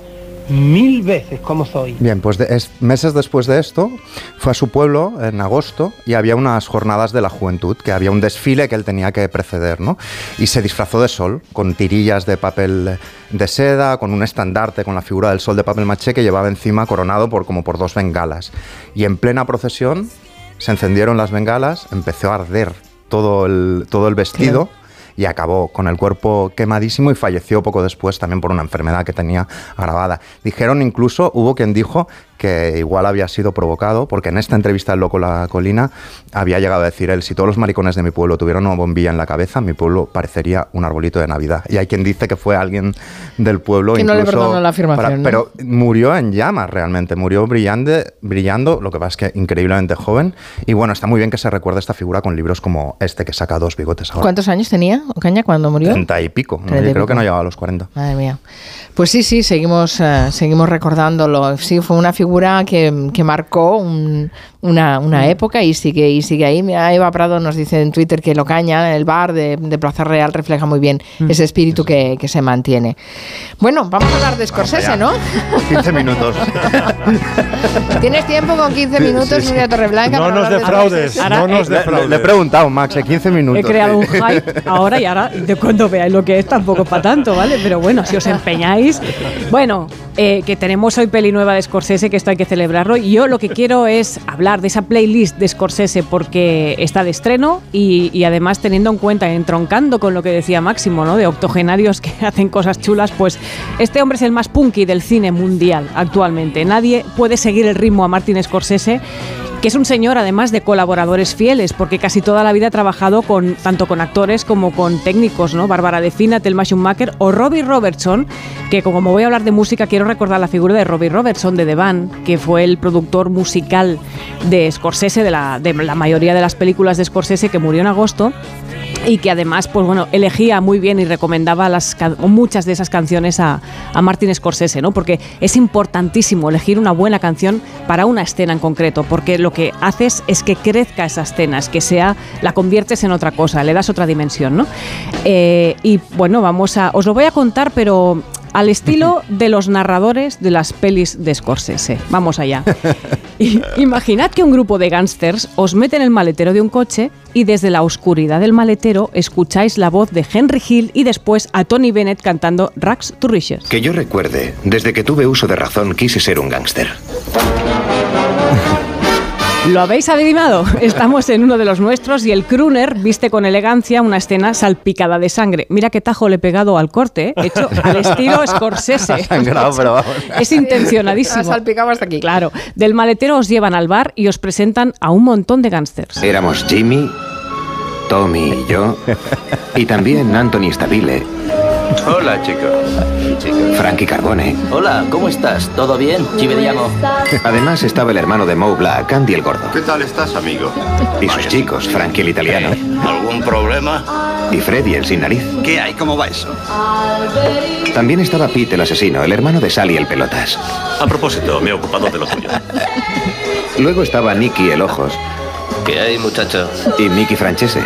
mil veces como soy. Bien, pues de- es- meses después de esto, fue a su pueblo en agosto y había unas jornadas de la juventud, que había un desfile que él tenía que preceder, ¿no? Y se disfrazó de sol, con tirillas de papel de seda, con un estandarte con la figura del sol de papel maché que llevaba encima coronado por como por dos bengalas. Y en plena procesión se encendieron las bengalas, empezó a arder todo el, todo el vestido y acabó con el cuerpo quemadísimo y falleció poco después también por una enfermedad que tenía agravada. Dijeron incluso, hubo quien dijo que igual había sido provocado, porque en esta entrevista del Loco La Colina había llegado a decir él, si todos los maricones de mi pueblo tuvieran una bombilla en la cabeza, mi pueblo parecería un arbolito de Navidad. Y hay quien dice que fue alguien del pueblo Que no le incluso perdonó la afirmación, ¿no? Pero murió en llamas realmente, murió brillante, brillando, lo que pasa es que increíblemente joven. Y bueno, está muy bien que se recuerde esta figura con libros como este que saca dos bigotes ahora. ¿Cuántos años tenía Ocaña cuando murió? Treinta y pico, ¿no? Y Yo creo pico. que no llegaba a los 40. Madre mía. Pues sí, sí, seguimos, eh, seguimos recordándolo. Sí, fue una figura que, que marcó un- una, una época y sigue, y sigue ahí. Mira, Eva Prado nos dice en Twitter que Locaña, el bar de, de Plaza Real, refleja muy bien ese espíritu que, que se mantiene. Bueno, vamos a hablar de Scorsese, ¿no? 15 minutos. ¿Tienes tiempo con 15 minutos, Sí, sí. Torreblanca? No nos de defraudes, no nos defraudes. Le he preguntado, Max, en 15 minutos. He creado un hype ahora y ahora, de cuando veáis lo que es, tampoco es para tanto, ¿vale? Pero bueno, si os empeñáis. Bueno, eh, que tenemos hoy peli nueva de Scorsese, que hay que celebrarlo. Y yo lo que quiero es hablar de esa playlist de Scorsese porque está de estreno y, y además teniendo en cuenta, entroncando con lo que decía Máximo, ¿no? De octogenarios que hacen cosas chulas, pues este hombre es el más punky del cine mundial actualmente. Nadie puede seguir el ritmo a Martin Scorsese que es un señor además de colaboradores fieles, porque casi toda la vida ha trabajado con, tanto con actores como con técnicos, ¿no? Bárbara de Fina, Schumacher o Robbie Robertson, que como voy a hablar de música, quiero recordar la figura de Robbie Robertson de The Band, que fue el productor musical de Scorsese, de la, de la mayoría de las películas de Scorsese, que murió en agosto y que además pues bueno elegía muy bien y recomendaba las muchas de esas canciones a, a Martin Scorsese no porque es importantísimo elegir una buena canción para una escena en concreto porque lo que haces es que crezca esa escena es que sea la conviertes en otra cosa le das otra dimensión no Eh, y bueno vamos a os lo voy a contar pero al estilo de los narradores de las pelis de Scorsese. Vamos allá. Imaginad que un grupo de gángsters os mete en el maletero de un coche y desde la oscuridad del maletero escucháis la voz de Henry Hill y después a Tony Bennett cantando Rags to Riches. Que yo recuerde, desde que tuve uso de razón quise ser un gángster. ¿Lo habéis adivinado? Estamos en uno de los nuestros y el crooner viste con elegancia una escena salpicada de sangre. Mira qué tajo le he pegado al corte, ¿eh? hecho al estilo Scorsese. Sangrado, pero vamos. Es intencionadísimo. Ha salpicado hasta aquí. Claro. Del maletero os llevan al bar y os presentan a un montón de gángsters. Éramos Jimmy, Tommy y yo, y también Anthony Stabile, Hola, chicos. Frankie Carbone. Hola, ¿cómo estás? ¿Todo bien? Ci vediamo. Además estaba el hermano de Mo Black, Andy el Gordo. ¿Qué tal estás, amigo? Y sus chicos, Frankie el italiano. ¿Algún problema? Y Freddy el sin nariz. ¿Qué hay? ¿Cómo va eso? También estaba Pete el asesino, el hermano de Sally el pelotas. A propósito, me he ocupado de lo tuyo. Luego estaba Nicky el ojos. ¿Qué hay, muchacho? Y Nicky Francese.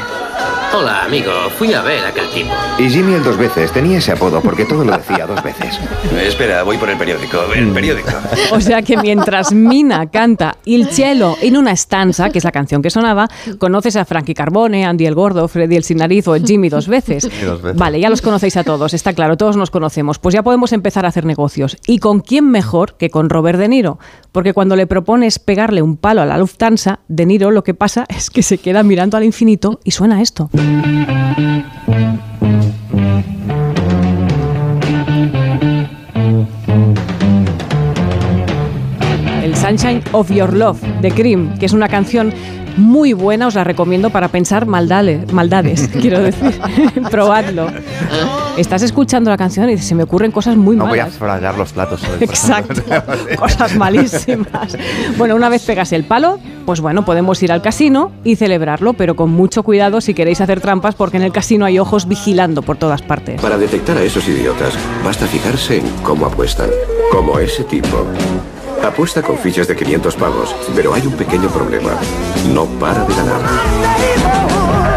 Hola, amigo. Fui a ver a aquel tipo. Y Jimmy el dos veces. Tenía ese apodo porque todo lo decía dos veces. Espera, voy por el periódico. El periódico. O sea que mientras Mina canta Il cielo en una estanza, que es la canción que sonaba, conoces a Frankie Carbone, Andy el Gordo, Freddy el Sin Nariz o Jimmy dos veces. dos veces. Vale, ya los conocéis a todos, está claro, todos nos conocemos. Pues ya podemos empezar a hacer negocios. ¿Y con quién mejor que con Robert De Niro? Porque cuando le propones pegarle un palo a la Lufthansa, De Niro lo que pasa es que se queda mirando al infinito y suena esto. El Sunshine of Your Love de Cream, que es una canción muy buena, os la recomiendo para pensar maldades, maldades quiero decir. Probadlo. Estás escuchando la canción y se me ocurren cosas muy No voy a malas. frayar los platos hoy. por Exacto, cosas malísimas. Bueno, una vez pegas el palo, pues bueno, podemos ir al casino y celebrarlo, pero con mucho cuidado si queréis hacer trampas, porque en el casino hay ojos vigilando por todas partes. Para detectar a esos idiotas, basta fijarse en cómo apuestan. Como ese tipo. Apuesta con fichas de 500 pavos, pero hay un pequeño problema. No para de ganar.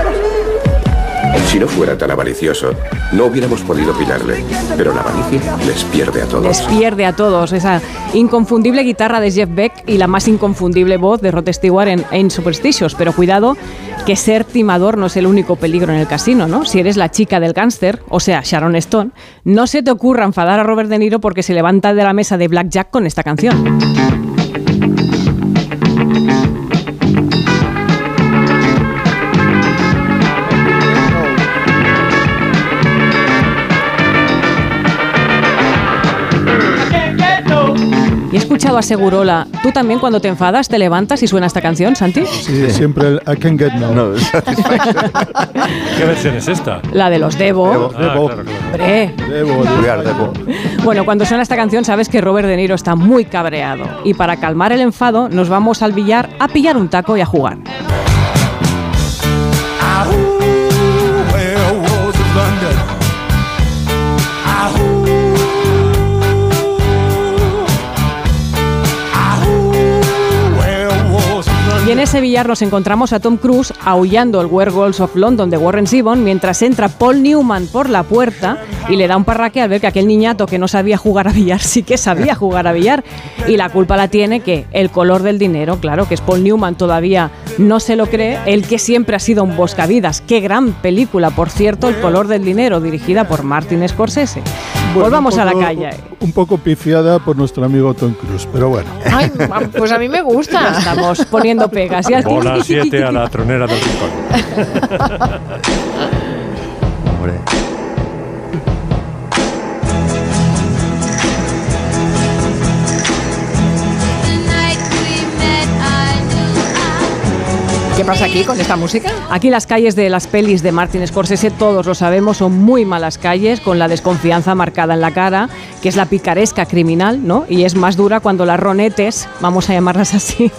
Si no fuera tan avaricioso, no hubiéramos podido pillarle. Pero la avaricia les pierde a todos. Les pierde a todos esa inconfundible guitarra de Jeff Beck y la más inconfundible voz de Rod Stewart en, en Superstitious. Pero cuidado, que ser timador no es el único peligro en el casino, ¿no? Si eres la chica del gángster, o sea, Sharon Stone, no se te ocurra enfadar a Robert De Niro porque se levanta de la mesa de Blackjack con esta canción. Escuchado a Segurola, ¿tú también cuando te enfadas te levantas y suena esta canción, Santi? Sí, siempre el I can get no. ¿Qué versión es esta? La de los Devo. Debo, Ah, debo. claro, claro. Hombre. Debo, Julián, debo. Bueno, cuando suena esta canción sabes que Robert De Niro está muy cabreado. Y para calmar el enfado nos vamos al billar a pillar un taco y a jugar. En ese billar nos encontramos a Tom Cruise aullando el Werewolves of London de Warren Zevon mientras entra Paul Newman por la puerta y le da un parraque al ver que aquel niñato que no sabía jugar a billar sí que sabía jugar a billar. Y la culpa la tiene que el color del dinero, claro, que es Paul Newman todavía no se lo cree, el que siempre ha sido un buscavidas. Qué gran película, por cierto, El color del dinero, dirigida por Martin Scorsese. Bueno, Volvamos a la calle. Un poco pifiada por nuestro amigo Tom Cruise, pero bueno. Ay, pues a mí me gusta. estamos poniendo pegas. Bola 7 a la tronera del rincón. Hombre. ¿Qué pasa aquí con esta música? Aquí las calles de las pelis de Martin Scorsese, todos lo sabemos, son muy malas calles, con la desconfianza marcada en la cara, que es la picaresca criminal, ¿no? Y es más dura cuando las ronetes, vamos a llamarlas así,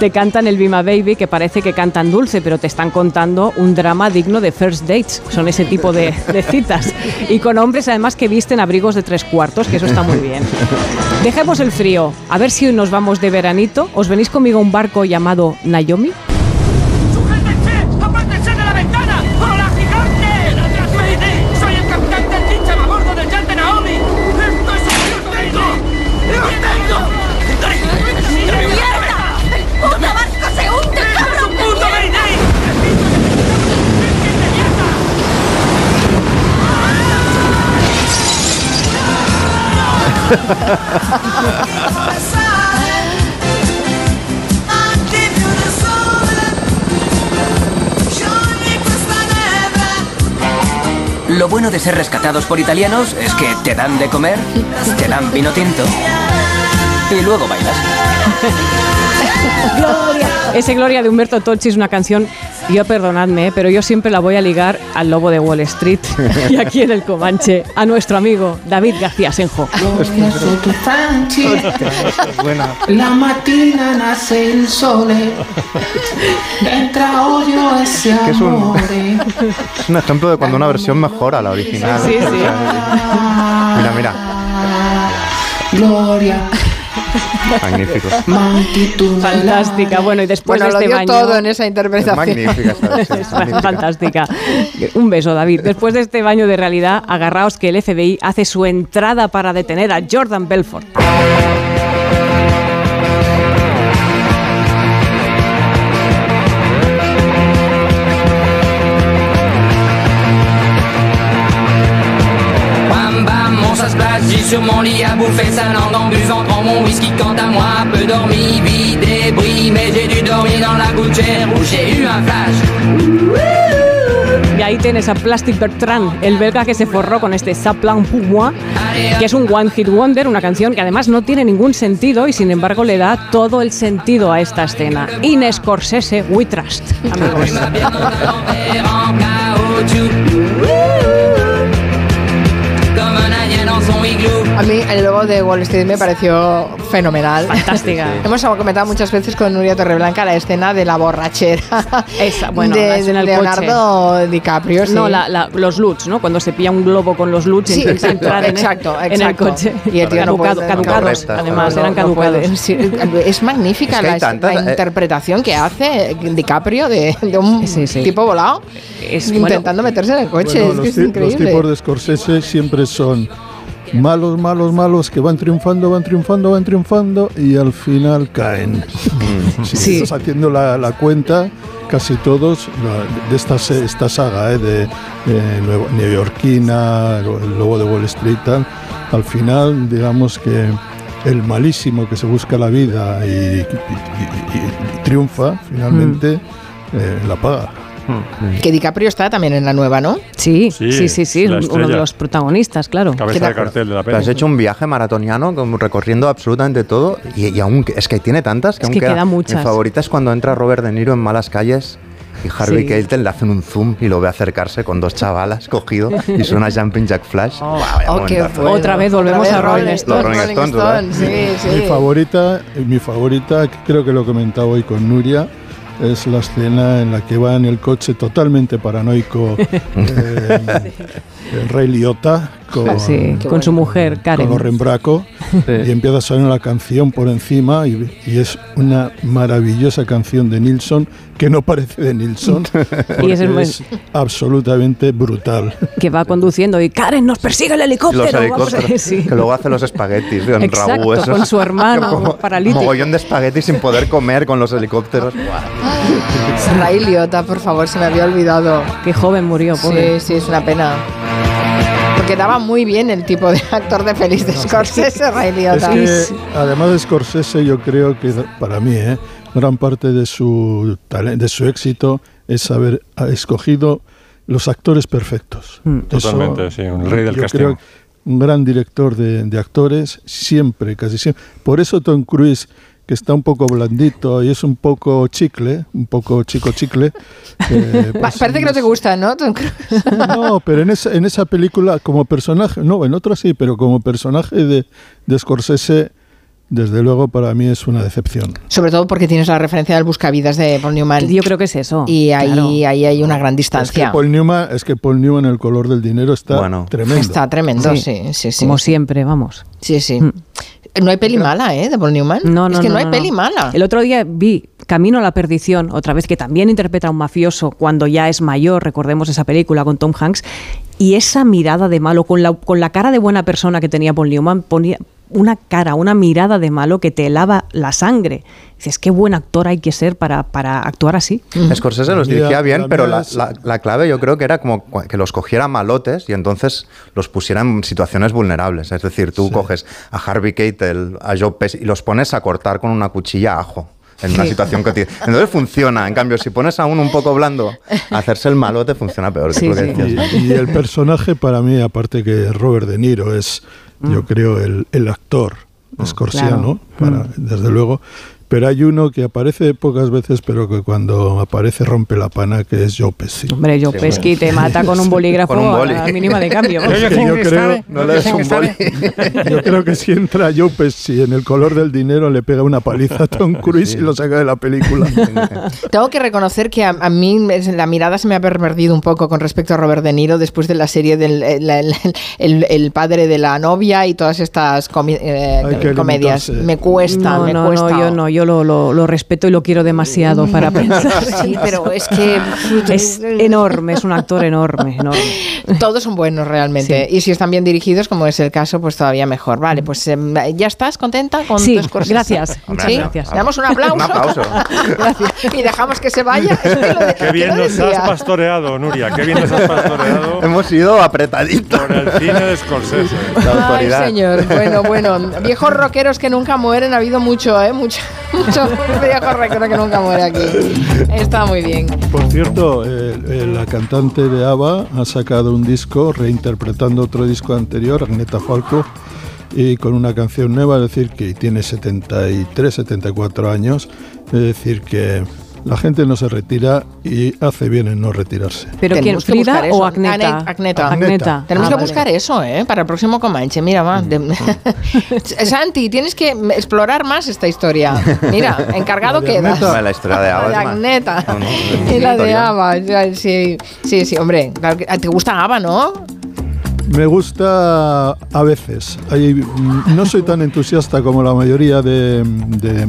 te cantan el Bima Baby, que parece que cantan dulce, pero te están contando un drama digno de First Dates. Son ese tipo de, de citas. Y con hombres, además, que visten abrigos de tres cuartos, que eso está muy bien. Dejemos el frío. A ver si hoy nos vamos de veranito. ¿Os venís conmigo a un barco llamado Naomi? Lo bueno de ser rescatados por italianos es que te dan de comer, te dan vino tinto y luego bailas. Gloria. Ese Gloria de Humberto Tocci es una canción, yo perdonadme, eh, pero yo siempre la voy a ligar al lobo de Wall Street y aquí en el Comanche a nuestro amigo David García Senjo. La mattina nace il sole, entra odio e si Que es un-. Es un ejemplo de cuando una versión mejora la original. Sí, sí. Mira, mira. Gloria, Magnífico. Fantástica. Bueno, y después Bueno, de lo este dio baño... todo en esa interpretación. Es magnífica. fantástica. Un beso, David. Después de este baño de realidad, agarraos que el FBI hace su entrada para detener a Jordan Belfort. Sur mon lit à bouffer sa langue en buvant prends mon whisky quant à moi, peu dormi, vide débris, mais j'ai dû dormir dans la gouttière où j'ai eu un flash. Y ahí tienes a Plastic Bertrand, el belga que se forró con este Saplan pour moi, que es un One Hit Wonder, una canción que además no tiene ningún sentido y sin embargo le da todo el sentido a esta escena. In Scorsese, We Trust, amigos. A mí el logo de Wall Street me pareció fenomenal. Fantástica. Hemos comentado muchas veces con Nuria Torreblanca la escena de la borrachera Esa, bueno, de la escena del Leonardo DiCaprio. sí. No, la- la- los LUTs, ¿no? Cuando se pilla un globo con los LUTs y Sí, exacto, entrar en, exacto, en el exacto. coche. Y el tío no Caducado- puede, caducados, correctas, además, no, eran No caducados. Sí, es magnífica Es que hay la, tantas, la eh. interpretación que hace DiCaprio de, de un Sí, sí. tipo volado Es, intentando meterse en el coche. Bueno, es que los, es los tipos de Scorsese siempre son malos, malos, malos, que van triunfando, van triunfando, van triunfando y al final caen. Si Sí. estás haciendo la, la cuenta, casi todos de esta, esta saga eh, de, de Nuevo- neoyorquina, el, lobo de Wall Street, tal, al final, digamos que el malísimo que se busca la vida y, y- y- y triunfa, finalmente, eh, la paga. Que DiCaprio está también en la nueva, ¿no? Sí, Sí, sí, sí, sí, uno de los protagonistas, claro. Cabeza de cartel de la Pero has peli. hecho un viaje maratoniano como recorriendo absolutamente todo y, y aún es que tiene tantas que Es aún que queda- quedan muchas. Mi favorita es cuando entra Robert De Niro en Malas Calles y Harvey Sí. Keitel le hacen un zoom y lo ve acercarse con dos chavalas cogido y suena Jumping Jack Flash. Oh, qué momentazo. bueno. Otra vez volvemos a Rolling Los Rolling Stones, ¿verdad? Sí, sí. Mi favorita, mi favorita, creo que lo comentaba hoy con Nuria, es la escena en la que va en el coche totalmente paranoico eh, el rey Liotta con, Sí, con su mujer, Karen. con Rembraco y empieza a sonar la canción por encima y, y es una maravillosa canción de Nilsson que no parece de Nilsson Y es es absolutamente brutal. Que va conduciendo y Karen nos persigue el helicóptero. Los vamos a- helicópteros, sí. que luego hace los espaguetis con Exacto, Raúl. esos. con su hermano Como paralítico. Mogollón de espaguetis sin poder comer con los helicópteros. Ray Liotta, por favor, se me había olvidado. Qué joven murió, pobre. Sí, sí, es una pena. Porque daba muy bien el tipo de actor de feliz de Scorsese, Ray Es Liotta. que, además de Scorsese, yo creo que para mí, ¿eh? gran parte de su, de su éxito es haber ha escogido los actores perfectos. Mm. Eso, Totalmente, sí, un rey del que un gran director de, de actores, siempre, casi siempre. Por eso Tom Cruise, que está un poco blandito y es un poco chicle, un poco chico chicle. eh, pues, Parece que no te gusta, ¿no? No, pero en esa, en esa película, como personaje, no, en otra sí, pero como personaje de, de Scorsese, desde luego para mí es una decepción. Sobre todo porque tienes la referencia del Buscavidas de Paul Newman. Yo creo que es eso. Y ahí, claro. ahí hay una gran Es que distancia. Paul Newman, es que Paul Newman, el color del dinero está Bueno. tremendo. Está tremendo, Sí. sí, sí, sí. Como siempre, vamos. Sí, sí. Mm. No hay peli mala, ¿eh? De Paul Newman. No, no, es que no, no, hay no, peli mala. El otro día vi Camino a la Perdición, otra vez que también interpreta a un mafioso cuando ya es mayor, recordemos esa película con Tom Hanks, y esa mirada de malo, con la, con la cara de buena persona que tenía Paul Newman, ponía una cara, una mirada de malo que te helaba la sangre. Dices, qué buen actor hay que ser para, para actuar así. Scorsese los dirigía bien, pero la, la- la clave yo creo que era como que los cogiera malotes y entonces los pusiera en situaciones vulnerables. Es decir, tú coges a Harvey Keitel, a Joe Pesci y los pones a cortar con una cuchilla a ajo. En una Sí. situación que tiene. Entonces funciona. En cambio, si pones a uno un poco blando a hacerse el malote, funciona peor. Sí, sí. Y, y el personaje para mí, aparte que Robert De Niro es, yo creo, el, el actor escorciano, para- desde luego. Pero hay uno que aparece pocas veces, pero que cuando aparece rompe la pana, que es Joe Pesci. Hombre, Joe Sí, Pesci te mata con un bolígrafo Con un boli. a la mínima de cambio. Que yo creo, No le des un boli. yo creo que si entra Joe Pesci en el color del dinero, le pega una paliza a Tom Cruise y lo saca de la película. Tengo que reconocer que a, a mí la mirada se me ha pervertido un poco con respecto a Robert De Niro después de la serie del el, el- el- el padre de la novia y todas estas comi- eh, comedias. Me cuesta, no, me no, cuesta. no, yo no, yo lo, lo- lo respeto y lo quiero demasiado para pensar. Sí, pero es que Es enorme, es un actor enorme, enorme. todos son buenos realmente. Y si están bien dirigidos, como es el caso, pues todavía mejor. Vale, pues em, ¿ya estás contenta con Sí, tu Scorsese? gracias, ¿Sí? gracias. Le damos un aplauso. Un aplauso. Gracias. Y dejamos que se vaya. Es que lo de- Qué bien ¿qué lo nos has pastoreado, Nuria. Qué bien nos has pastoreado Hemos ido apretaditos. por el cine de Scorsese. La Ay, señor. Bueno, bueno. Viejos rockeros que nunca mueren. Ha habido mucho, ¿eh? Mucho, mucho viejo rockero que nunca muere aquí. Está muy bien. Por cierto, eh, eh, la cantante de ABBA ha sacado un disco reinterpretando otro disco anterior, Agneta Falco, y con una canción nueva, es decir, que tiene 73, 74 años, es decir, que la gente no se retira y hace bien en no retirarse. ¿Pero quién, Frida o Agneta? Agneta. Agneta. Tenemos Ah, que vale. buscar eso, ¿eh? Para el próximo Comanche. Mira, va. de- Santi, tienes que explorar más esta historia. Mira, encargado La quedas. La historia de La Ava de más- Agneta. No, no, es Y la de. Ava. Sí, sí, sí, hombre. claro que- ¿Te gusta Ava, no? Me gusta a veces. Mm, no soy tan entusiasta como la mayoría de, de-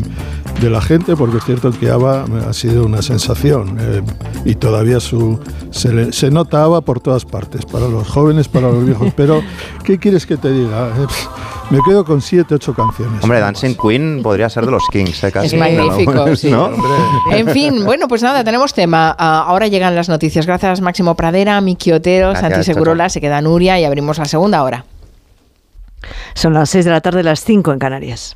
de la gente, porque es cierto que ABBA ha sido una sensación eh, y todavía su, se, le- se nota ABBA por todas partes, para los jóvenes, para los viejos. Pero, ¿qué quieres que te diga? Eh, me quedo con siete, ocho canciones. Hombre, Dancing Queen podría ser de los Kings, ¿eh? Casi. Es magnífico, sí. ¿No? En fin, bueno, pues nada, tenemos tema. Ah, ahora llegan las noticias. Gracias, Máximo Pradera, Miki Otero, Gracias, Santi Segurola, se queda Nuria y abrimos la segunda hora. Son las 6 de la tarde, las 5 en Canarias.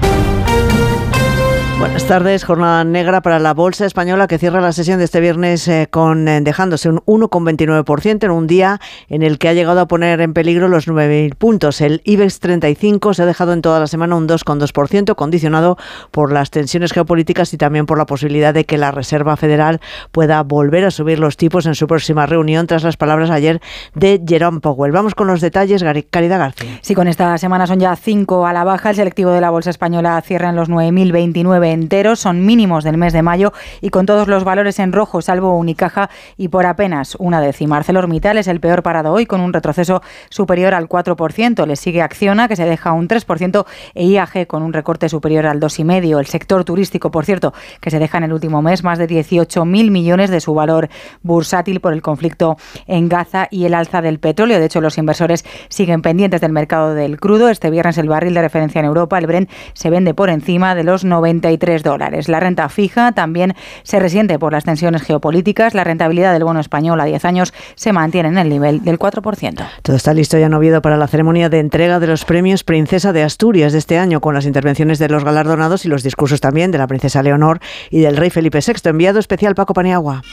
Buenas tardes. Jornada negra para la bolsa española que cierra la sesión de este viernes eh, con eh, dejándose un 1,29% en un día en el que ha llegado a poner en peligro los 9.000 puntos. El IBEX 35 se ha dejado en toda la semana un 2,2%, condicionado por las tensiones geopolíticas y también por la posibilidad de que la Reserva Federal pueda volver a subir los tipos en su próxima reunión tras las palabras ayer de Jerome Powell. Vamos con los detalles, Caridad García. Sí, con esta semana son ya cinco a la baja. El selectivo de la bolsa española cierra en los 9.029 enteros, son mínimos del mes de mayo y con todos los valores en rojo, salvo Unicaja y por apenas una décima. ArcelorMittal es el peor parado hoy con un retroceso superior al 4%. Le sigue Acciona, que se deja un 3%, e IAG con un recorte superior al 2,5%. El sector turístico, por cierto, que se deja en el último mes más de 18.000 millones de su valor bursátil por el conflicto en Gaza y el alza del petróleo. De hecho, los inversores siguen pendientes del mercado del crudo. Este viernes el barril de referencia en Europa, el Brent, se vende por encima de los 93 dólares. La renta fija también se resiente por las tensiones geopolíticas. La rentabilidad del bono español a 10 años se mantiene en el nivel del 4%. Todo está listo ya en Oviedo para la ceremonia de entrega de los premios Princesa de Asturias de este año, con las intervenciones de los galardonados y los discursos también de la princesa Leonor y del rey Felipe VI. Enviado especial Paco Paniagua.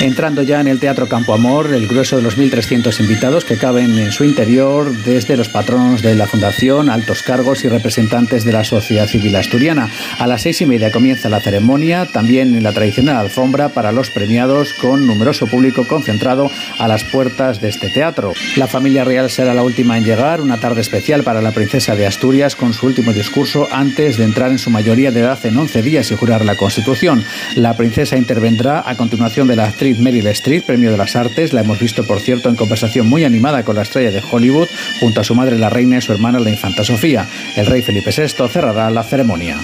Entrando ya en el Teatro Campo Amor, el grueso de los 1.300 invitados que caben en su interior, desde los patronos de la Fundación, altos cargos y representantes de la sociedad civil asturiana. A las seis y media comienza la ceremonia, también en la tradicional alfombra para los premiados, con numeroso público concentrado a las puertas de este teatro. La familia real será la última en llegar, una tarde especial para la princesa de Asturias con su último discurso antes de entrar en su mayoría de edad en 11 días y jurar la Constitución. La princesa intervendrá a continuación de la actriz Meryl Streep, Premio de las Artes. La hemos visto, por cierto, en conversación muy animada con la estrella de Hollywood, junto a su madre la reina y su hermana la infanta Sofía. El rey Felipe VI cerrará la ceremonia.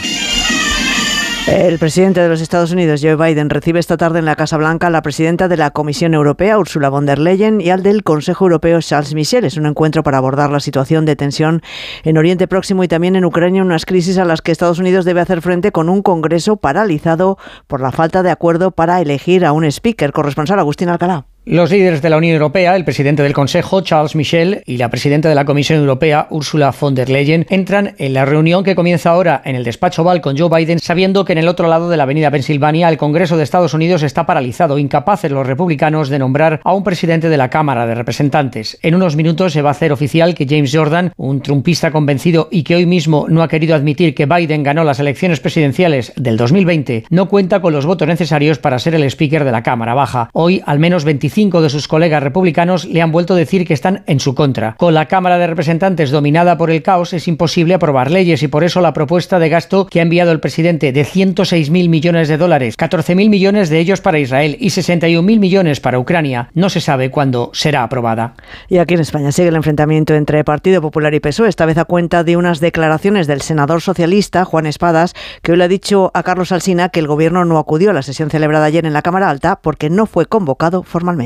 El presidente de los Estados Unidos, Joe Biden, recibe esta tarde en la Casa Blanca a la presidenta de la Comisión Europea, Ursula von der Leyen, y al del Consejo Europeo, Charles Michel. Es un encuentro para abordar la situación de tensión en Oriente Próximo y también en Ucrania, unas crisis a las que Estados Unidos debe hacer frente con un Congreso paralizado por la falta de acuerdo para elegir a un speaker. Corresponsal Agustín Alcalá. Los líderes de la Unión Europea, el presidente del Consejo, Charles Michel, y la presidenta de la Comisión Europea, Ursula von der Leyen, entran en la reunión que comienza ahora en el despacho Oval con Joe Biden, sabiendo que en el otro lado de la avenida Pensilvania el Congreso de Estados Unidos está paralizado, incapaces los republicanos de nombrar a un presidente de la Cámara de Representantes. En unos minutos se va a hacer oficial que James Jordan, un trumpista convencido y que hoy mismo no ha querido admitir que Biden ganó las elecciones presidenciales del 2020, no cuenta con los votos necesarios para ser el speaker de la Cámara Baja. Hoy, al menos 25 de sus colegas republicanos le han vuelto a decir que están en su contra. Con la Cámara de Representantes dominada por el caos es imposible aprobar leyes y por eso la propuesta de gasto que ha enviado el presidente de 106.000 millones de dólares, 14.000 millones de ellos para Israel y 61.000 millones para Ucrania, no se sabe cuándo será aprobada. Y aquí en España sigue el enfrentamiento entre Partido Popular y PSOE, esta vez a cuenta de unas declaraciones del senador socialista Juan Espadas, que hoy le ha dicho a Carlos Alsina que el gobierno no acudió a la sesión celebrada ayer en la Cámara Alta porque no fue convocado formalmente.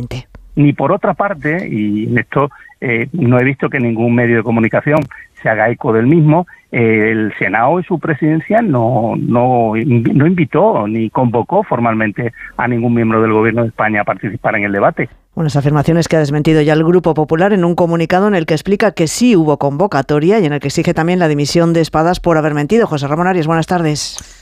Ni por otra parte, y en esto eh, no he visto que ningún medio de comunicación se haga eco del mismo, eh, el Senado y su presidencia no, no, no invitó ni convocó formalmente a ningún miembro del Gobierno de España a participar en el debate. Unas afirmaciones que ha desmentido ya el Grupo Popular en un comunicado en el que explica que sí hubo convocatoria y en el que exige también la dimisión de Espadas por haber mentido. José Ramón Arias, buenas tardes.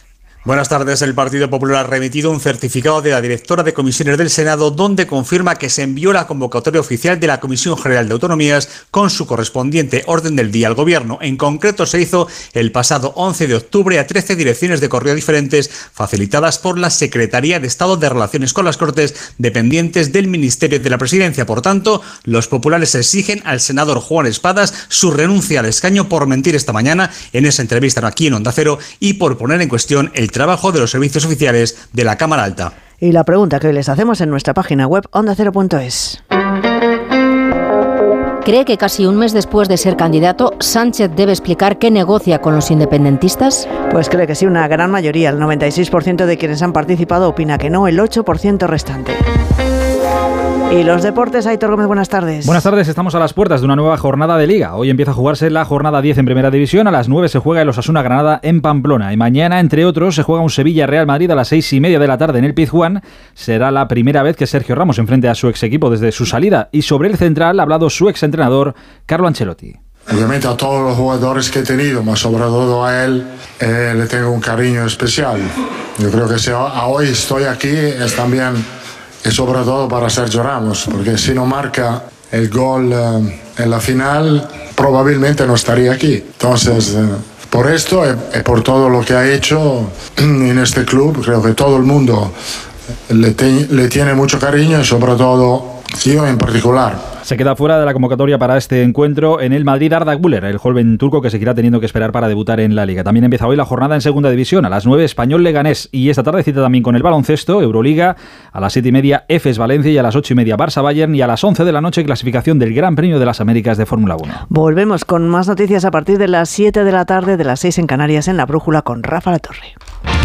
Buenas tardes. El Partido Popular ha remitido un certificado de la directora de comisiones del Senado donde confirma que se envió la convocatoria oficial de la Comisión General de Autonomías con su correspondiente orden del día al Gobierno. En concreto se hizo el pasado 11 de octubre a 13 direcciones de correo diferentes facilitadas por la Secretaría de Estado de Relaciones con las Cortes dependientes del Ministerio de la Presidencia. Por tanto, los populares exigen al senador Juan Espadas su renuncia al escaño por mentir esta mañana en esa entrevista aquí en Onda Cero y por poner en cuestión el trabajo de los servicios oficiales de la Cámara Alta. Y la pregunta que hoy les hacemos en nuestra página web ondacero.es. ¿Cree que casi un mes después de ser candidato, Sánchez debe explicar qué negocia con los independentistas? Pues cree que sí, una gran mayoría, el 96% de quienes han participado opina que no, el 8% restante. Y los deportes, Aitor Gómez, buenas tardes. Buenas tardes, estamos a las puertas de una nueva jornada de liga. Hoy empieza a jugarse la jornada 10 en primera división, a las 9 se juega el Osasuna Granada en Pamplona y mañana, entre otros, se juega un Sevilla Real Madrid a las 6 y media de la tarde en el Pizjuán. Será la primera vez que Sergio Ramos enfrente a su ex equipo desde su salida y sobre el central ha hablado su ex entrenador Carlo Ancelotti. Obviamente a todos los jugadores que he tenido, más sobre todo a él, eh, le tengo un cariño especial. Yo creo que si a- hoy estoy aquí es también y sobre todo para Sergio Ramos, porque si no marca el gol eh, en la final, probablemente no estaría aquí. Entonces, eh, por esto y, por todo lo que ha hecho en este club, creo que todo el mundo le, te- le tiene mucho cariño y sobre todo yo en particular. Se queda fuera de la convocatoria para este encuentro en el Madrid Arda Güler, el joven turco que seguirá teniendo que esperar para debutar en la liga. También empieza hoy la jornada en segunda división a las 9 Español Leganés y esta tarde cita también con el baloncesto, Euroliga, a las 7 y media Efes Valencia y a las 8 y media Barça Bayern y a las 11 de la noche clasificación del Gran Premio de las Américas de Fórmula 1. Volvemos con más noticias a partir de las 7 de la tarde, de las 6 en Canarias, en la Brújula con Rafa La Torre.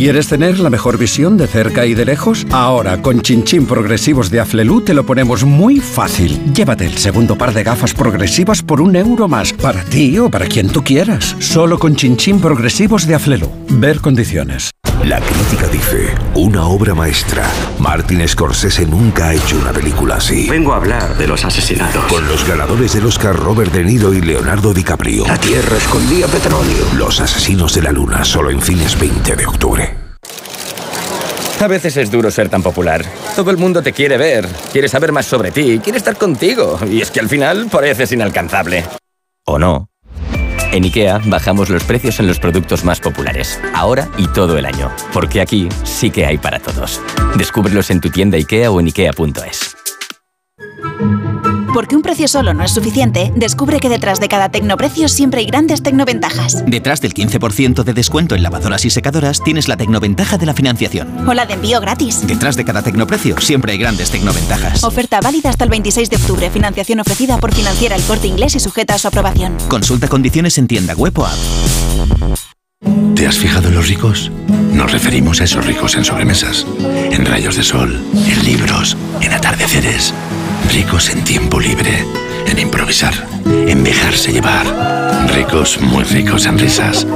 ¿Quieres tener la mejor visión de cerca y de lejos? Ahora, con Chinchín Progresivos de Aflelu te lo ponemos muy fácil. Llévate el segundo par de gafas progresivas por un euro más, para ti o para quien tú quieras. Solo con Chinchín Progresivos de Aflelu. Ver condiciones. La crítica dice, una obra maestra. Martin Scorsese nunca ha hecho una película así. Vengo a hablar de los asesinatos. Con los ganadores del Oscar Robert De Niro y Leonardo DiCaprio. La Tierra escondía petróleo. Los asesinos de la luna, solo en cines 20 de octubre. A veces es duro ser tan popular. Todo el mundo te quiere ver, quiere saber más sobre ti, quiere estar contigo. Y es que al final pareces inalcanzable. ¿O no? En IKEA bajamos los precios en los productos más populares, ahora y todo el año, porque aquí sí que hay para todos. Descúbrelos en tu tienda IKEA o en IKEA.es. Porque un precio solo no es suficiente, descubre que detrás de cada tecnoprecio siempre hay grandes tecnoventajas. Detrás del 15% de descuento en lavadoras y secadoras tienes la tecnoventaja de la financiación. O la de envío gratis. Detrás de cada tecnoprecio siempre hay grandes tecnoventajas. Oferta válida hasta el 26 de octubre. Financiación ofrecida por Financiera El Corte Inglés y sujeta a su aprobación. Consulta condiciones en tienda web o app. ¿Te has fijado en los ricos? Nos referimos a esos ricos en sobremesas, en rayos de sol, en libros, en atardeceres. Ricos en tiempo libre, en improvisar, en dejarse llevar. Ricos, muy ricos en risas,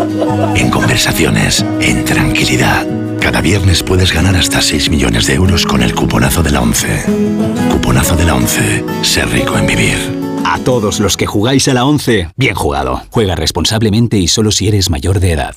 en conversaciones, en tranquilidad. Cada viernes puedes ganar hasta 6 millones de euros con el cuponazo de la 11. Cuponazo de la 11. Ser rico en vivir. A todos los que jugáis a la 11, bien jugado. Juega responsablemente y solo si eres mayor de edad.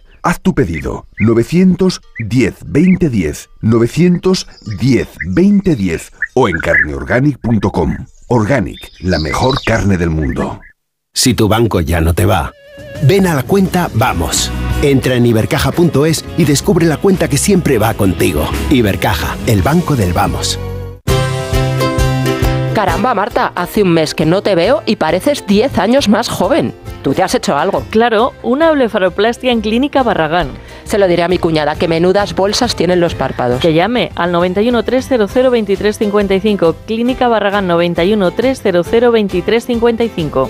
Haz tu pedido 910 2010 910 2010 o en carneorganic.com. Organic, la mejor carne del mundo. Si tu banco ya no te va, ven a la cuenta Vamos. Entra en ibercaja.es y descubre la cuenta que siempre va contigo. Ibercaja, el banco del Vamos. Caramba, Marta, hace un mes que no te veo y pareces 10 años más joven. Tú te has hecho algo. Claro, una blefaroplastia en Clínica Barragán. Se lo diré a mi cuñada, que menudas bolsas tienen los párpados. Que llame al 91 300 2355. Clínica Barragán 91 300 2355.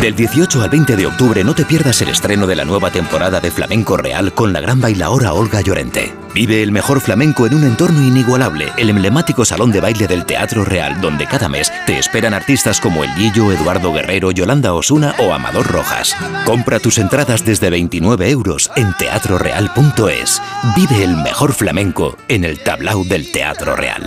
Del 18 al 20 de octubre no te pierdas el estreno de la nueva temporada de Flamenco Real con la gran bailaora Olga Llorente. Vive el mejor flamenco en un entorno inigualable, el emblemático Salón de Baile del Teatro Real, donde cada mes te esperan artistas como El Guillo, Eduardo Guerrero, Yolanda Osuna o Amador Rojas. Compra tus entradas desde 29 euros en teatroreal.es. Vive el mejor flamenco en el tablao del Teatro Real.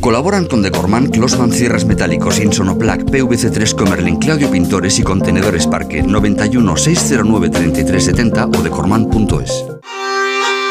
Colaboran con Decorman, Closman Cierres Metálicos, Insonoplac, PVC3 Comerlin, Claudio Pintores y Contenedores Parque 91 609 3370 o decorman.es.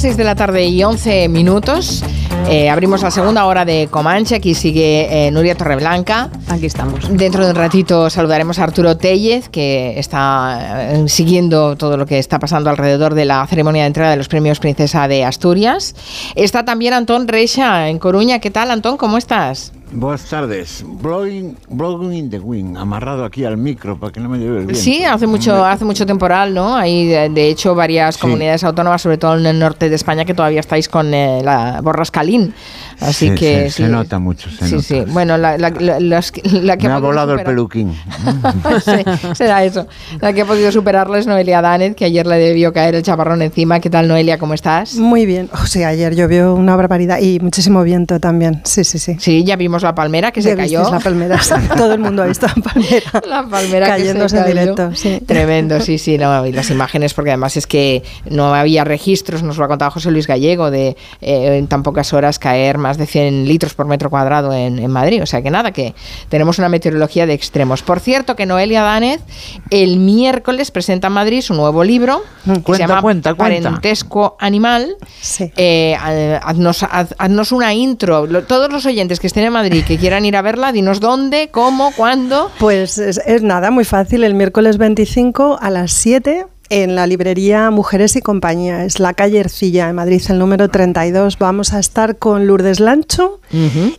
las 6 de la tarde y 11 minutos. Eh, abrimos la segunda hora de Comanche. Aquí sigue eh, Nuria Torreblanca. Aquí estamos. Dentro de un ratito saludaremos a Arturo Tellez, que está eh, siguiendo todo lo que está pasando alrededor de la ceremonia de entrega de los premios Princesa de Asturias. Está también Antón Reixa en Coruña. ¿Qué tal, Antón? ¿Cómo estás? Buenas tardes. Blowing, blowing in the wind, amarrado aquí al micro para que no me lleve el viento. Sí, hace mucho, hace mucho temporal, ¿no? Hay, de, hecho, varias comunidades autónomas, sobre todo en el norte de España, que todavía estáis con eh, la borrascalín. Así Sí, que se, se nota mucho. Se sí, nota. sí. Bueno, la, la- la- la que me ha volado el superar- peluquín. Sí, será eso. La que ha podido superarlo es Noelia Danez, que ayer le debió caer el chaparrón encima. ¿Qué tal, Noelia? ¿Cómo estás? Muy bien. O sea, ayer llovió una barbaridad y muchísimo viento también. Sí, sí, sí. Sí, ya vimos la palmera que se cayó. la palmera. sí. Todo el mundo ha visto la palmera. La palmera Cayéndose que se en directo, sí. Tremendo, sí, sí. no, y las imágenes, porque además es que no había registros, nos lo ha contado José Luis Gallego, de eh, en tan pocas horas caer más de 100 litros por metro cuadrado en, en Madrid. O sea que nada, que tenemos una meteorología de extremos. Por cierto, que Noelia Danez el miércoles presenta en Madrid su nuevo libro, que se Cuenta, llama cuenta, cuenta. Parentesco Animal. Eh, haz- haznos, haz- haznos una intro. Lo- todos los oyentes que estén en Madrid que quieran ir a verla, dinos dónde, cómo, cuándo. Pues es, es nada, muy fácil. El miércoles 25 a las 7 en la librería Mujeres y Compañía. Es la calle Ercilla, en Madrid, el número 32. Vamos a estar con Lourdes Lancho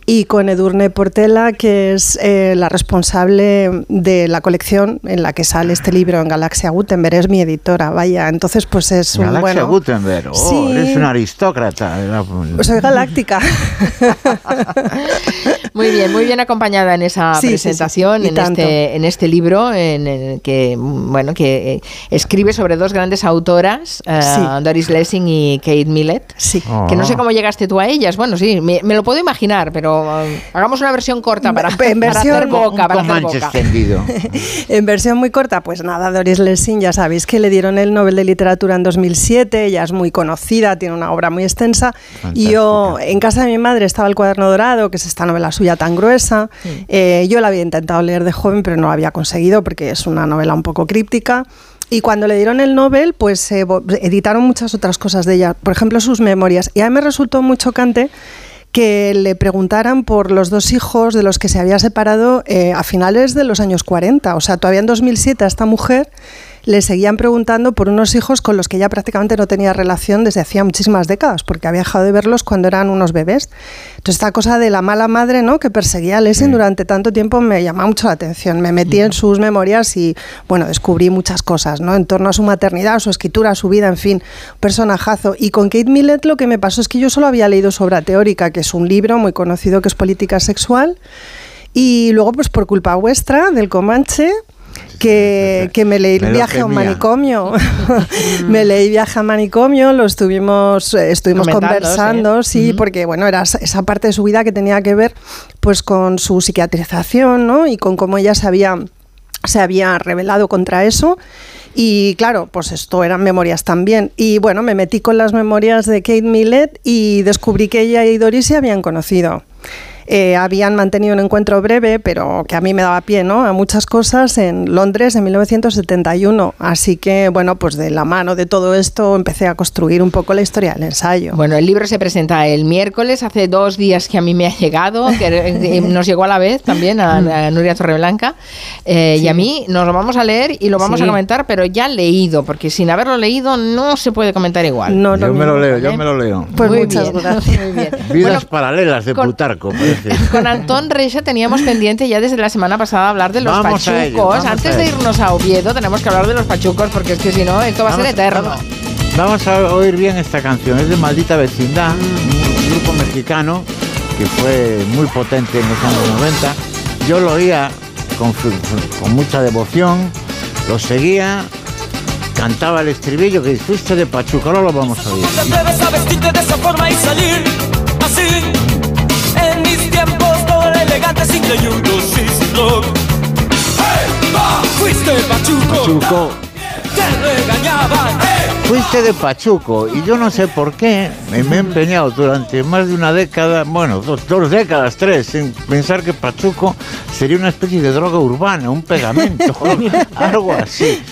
y con Edurne Portela, que es eh, la responsable de la colección en la que sale este libro en Galaxia Gutenberg. Es mi editora, vaya. Entonces, pues es un Galaxia bueno. Gutenberg. Oh, Sí. eres un aristócrata. Pues soy galáctica. Muy bien, muy bien acompañada en esa Sí, sí, sí. presentación, en, este, en este libro, en el que bueno que eh, escribe sobre dos grandes autoras, eh, Sí. Doris Lessing y Kate Millett. Sí. Que no sé Oh. cómo llegaste tú a ellas. Bueno, sí, me, me lo puedo imaginar, pero eh, hagamos una versión corta para, En para versión- hacer boca. Para hacer boca. extendido. En versión muy corta, pues nada, Doris Lessing, ya sabéis que le dieron el Nobel de Literatura en 2007, ella es muy conocida, tiene una obra muy extensa. Y yo, en casa de mi madre estaba El Cuaderno Dorado, que es esta novela suya tan gruesa. Eh, yo la había intentado leer de joven, pero no lo había conseguido porque es una novela un poco críptica. Y cuando le dieron el Nobel, pues vo- editaron muchas otras cosas de ella, por ejemplo sus memorias. Y a mí me resultó muy chocante que le preguntaran por los dos hijos de los que se había separado eh, a finales de los años 40. O sea, todavía en 2007 a esta mujer le seguían preguntando por unos hijos con los que ella prácticamente no tenía relación desde hacía muchísimas décadas, porque había dejado de verlos cuando eran unos bebés. Entonces, esta cosa de la mala madre ¿no? que perseguía a Lessing durante tanto tiempo me llama mucho la atención. Me metí en sus memorias y, bueno, descubrí muchas cosas ¿no? en torno a su maternidad, a su escritura, a su vida, en fin, personajazo. Y con Kate Millett lo que me pasó es que yo solo había leído su obra teórica, que es un libro muy conocido que es Política Sexual. Y luego, pues por culpa vuestra, del Comanche, que, que me leí viaje a un manicomio. me leí viaje a manicomio, lo estuvimos, eh, estuvimos conversando, sí, porque bueno, era esa parte de su vida que tenía que ver pues con su psiquiatrización, ¿no? Y con cómo ella se había, se había revelado contra eso. Y claro, pues esto eran memorias también. Y bueno, me metí con las memorias de Kate Millett y descubrí que ella y Doris se habían conocido. Eh, habían mantenido un encuentro breve, pero que a mí me daba pie ¿no? a muchas cosas en Londres en 1971. Así que, bueno, pues de la mano de todo esto empecé a construir un poco la historia del ensayo. Bueno, el libro se presenta el miércoles, hace dos días que a mí me ha llegado, que eh, nos llegó a la vez también a, Nuria Torreblanca, eh, y a mí nos lo vamos a leer y lo vamos a comentar, pero ya leído, porque sin haberlo leído no se puede comentar igual. No, yo me lo leo, yo me lo leo. Pues muchas gracias. Vidas paralelas de Plutarco. Con Antón Reixa teníamos pendiente ya desde la semana pasada hablar de los pachucos. Antes de irnos a Oviedo tenemos que hablar de los pachucos porque es que si no esto va a ser eterno. Vamos, a oír bien esta canción. Es de Maldita Vecindad, un grupo mexicano que fue muy potente en los años 90. Yo lo oía con, con mucha devoción, lo seguía cantaba el estribillo que fuiste de Pachuca, ahora lo vamos a oír. Era elegante sin gleyudos y sin rock. ¡Hey! ¡Va! ¡Fuiste Pachuco! Pachuco. ¡Te regañaban! ¡Hey! Fuiste de Pachuco y yo no sé por qué me, he empeñado durante más de una década, bueno, dos, dos, décadas, tres, en pensar que Pachuco sería una especie de droga urbana, un pegamento, algo así.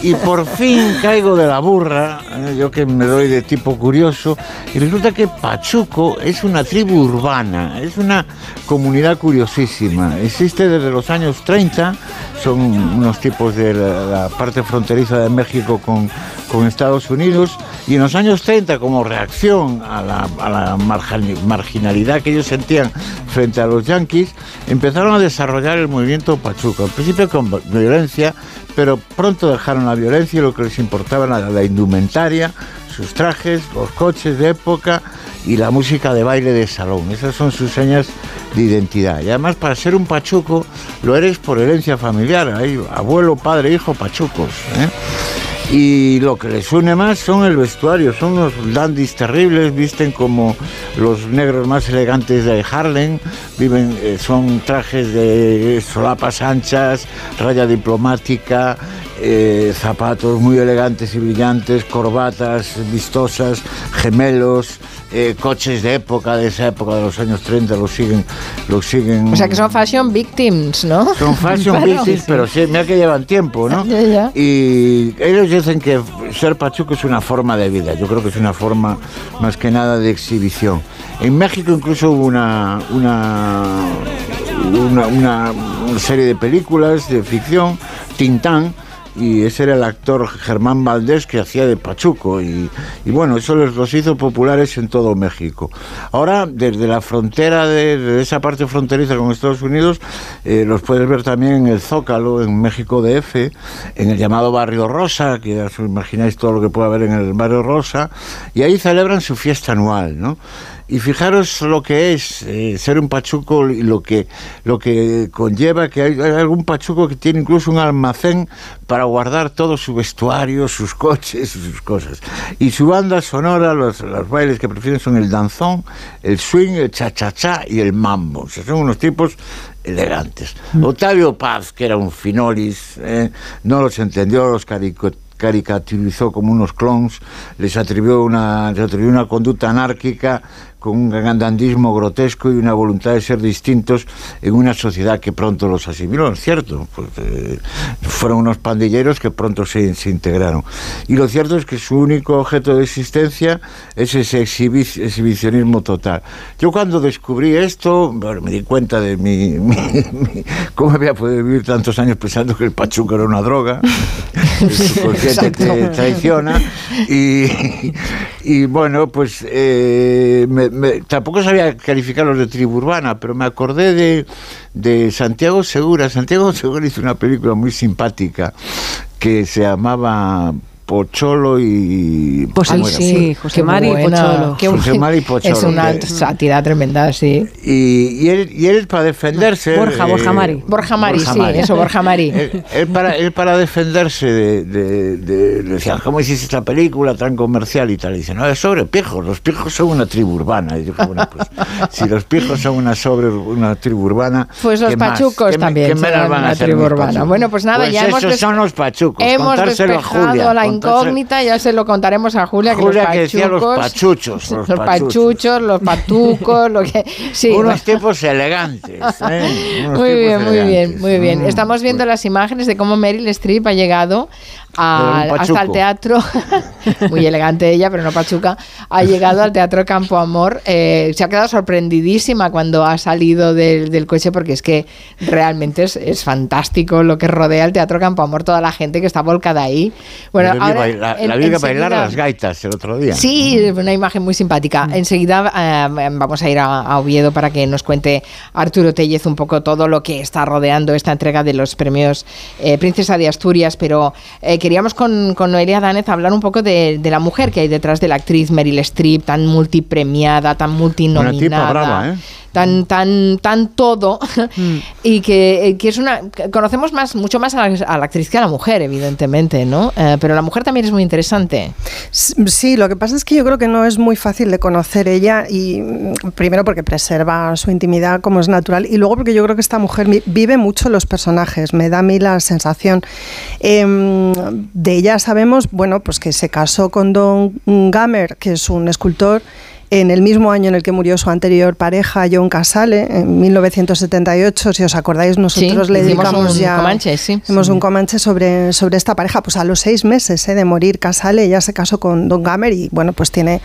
Y por fin caigo de la burra, eh, yo que me doy de tipo curioso, y resulta que Pachuco es una tribu urbana, es una comunidad curiosísima. Existe desde los años 30, son unos tipos de la, la parte fronteriza de México con, con Estados Unidos y en los años 30 como reacción a la, a la marginalidad que ellos sentían frente a los yanquis, empezaron a desarrollar el movimiento Pachuco, al principio con violencia, pero pronto dejaron la violencia y lo que les importaba era la indumentaria, sus trajes, los coches de época y la música de baile de salón. Esas son sus señas de identidad. Y además para ser un pachuco lo eres por herencia familiar. Hay abuelo, padre, hijo, pachucos. ¿eh? Y lo que les une más son el vestuario, son unos dandies terribles, visten como los negros más elegantes de Harlem, viven, eh, son trajes de solapas anchas, raya diplomática, eh, zapatos muy elegantes y brillantes, corbatas vistosas, gemelos, eh, coches de época, de esa época de los años 30, los siguen, los siguen. O sea que son fashion victims, ¿no? Son fashion claro, victims, sí. pero sí, mira que llevan tiempo, ¿no? Ya, ya. Y ellos dicen que ser pachuco es una forma de vida. Yo creo que es una forma más que nada de exhibición. En México incluso hubo una, una, una, una, una serie de películas de ficción, Tintán, y ese era el actor Germán Valdés que hacía de Pachuco y, y bueno, eso les, los hizo populares en todo México. Ahora, desde la frontera de, esa parte fronteriza con Estados Unidos, eh, los puedes ver también en el Zócalo, en México DF, en el llamado Barrio Rosa, que ya os imagináis todo lo que puede haber en el Barrio Rosa, y ahí celebran su fiesta anual, ¿no? Y fijaros lo que es eh, ser un pachuco y lo que, lo que conlleva que hay, hay, algún pachuco que tiene incluso un almacén para guardar todo su vestuario, sus coches, sus cosas. Y su banda sonora, los, los bailes que prefieren son el danzón, el swing, el cha-cha-cha y el mambo. O sea, son unos tipos elegantes. Mm. Octavio Paz, que era un finolis, eh, no los entendió, los caricaturizó como unos clones, les atribuyó una, les atribuyó una conducta anárquica con un grandandismo grotesco y una voluntad de ser distintos en una sociedad que pronto los asimiló, es cierto, pues, eh, fueron unos pandilleros que pronto se, se, integraron. Y lo cierto es que su único objeto de existencia es ese exhibi exhibicionismo total. Yo cuando descubrí esto, bueno, me di cuenta de mi, mi, mi, cómo había podido vivir tantos años pensando que el pachuco era una droga, porque te, te, traiciona, y, y, bueno, pues eh, me, me, tampoco sabía calificarlos de tribu urbana, pero me acordé de, de, Santiago Segura. Santiago Segura hizo una película muy simpática que se llamaba Pocholo y... Pues ¿cómo sí, José Qué Mari Pocholo. qué José. Mari Pocholo, Es una sátira tremenda, sí. Y, y él, y él para defenderse... Borja, eh, Borja Mari. Borja Mari, Borja sí, Mari. eso, Borja Mari. Él, él para, él para defenderse de, de, de- decía, ¿cómo hiciste esta película tan comercial y tal? Y dice, no, es sobre pijos, los pijos son una tribu urbana. Y dijo, bueno, pues si los pijos son una sobre una tribu urbana... Pues los ¿qué más? pachucos ¿Qué también qué serán van a una tribu urbana. Bueno, pues nada, Pues ya hemos son los pachucos. Hemos contárselo a despejado Julia, incógnita, ya se lo contaremos a Julia, que Julia los que decía los pachucos- pachuchos, los los pachuchos. los patucos, lo que... Sí, Unos bueno. tipos elegantes. ¿eh? Unos Muy tipos bien, muy bien, elegantes. muy bien. Mm, Estamos viendo las imágenes de cómo Meryl Streep ha llegado a- hasta el teatro, muy elegante ella, pero no pachuca, ha llegado al Teatro Campo Amor. eh, se ha quedado sorprendidísima cuando ha salido del, del coche porque es que realmente es, es fantástico lo que rodea el Teatro Campo Amor, toda la gente que está volcada ahí. Bueno, ahora, bailar- en- la vi bailar enseguida- las gaitas el otro día. Sí, una imagen muy simpática. Enseguida eh, vamos a ir a, a Oviedo para que nos cuente Arturo Tellez un poco todo lo que está rodeando esta entrega de los premios eh, Princesa de Asturias, pero queríamos con, con Noelia Danez hablar un poco de, de la mujer que hay detrás de la actriz Meryl Streep, tan multipremiada, tan multinominada. Una tipa brava, ¿eh? Tan, tan, tan todo y que, eh, que es una conocemos más mucho más a la, a la actriz que a la mujer evidentemente no Eh, pero la mujer también es muy interesante. Sí, lo que pasa es que yo creo que no es muy fácil de conocer ella y mm, primero porque preserva su intimidad como es natural y luego porque yo creo que esta mujer vi- vive mucho los personajes, me da a mí la sensación. Em, de ella sabemos, bueno, pues que se casó con Don Gamer, que es un escultor en el mismo año en el que murió su anterior pareja, John Casale, en 1978, si os acordáis, nosotros Sí, le dedicamos un ya... Comanche, sí. Hicimos un Comanche sobre, sobre esta pareja, pues a los seis meses eh, de morir Casale, ella se casó con Don Gamer y bueno, pues tiene,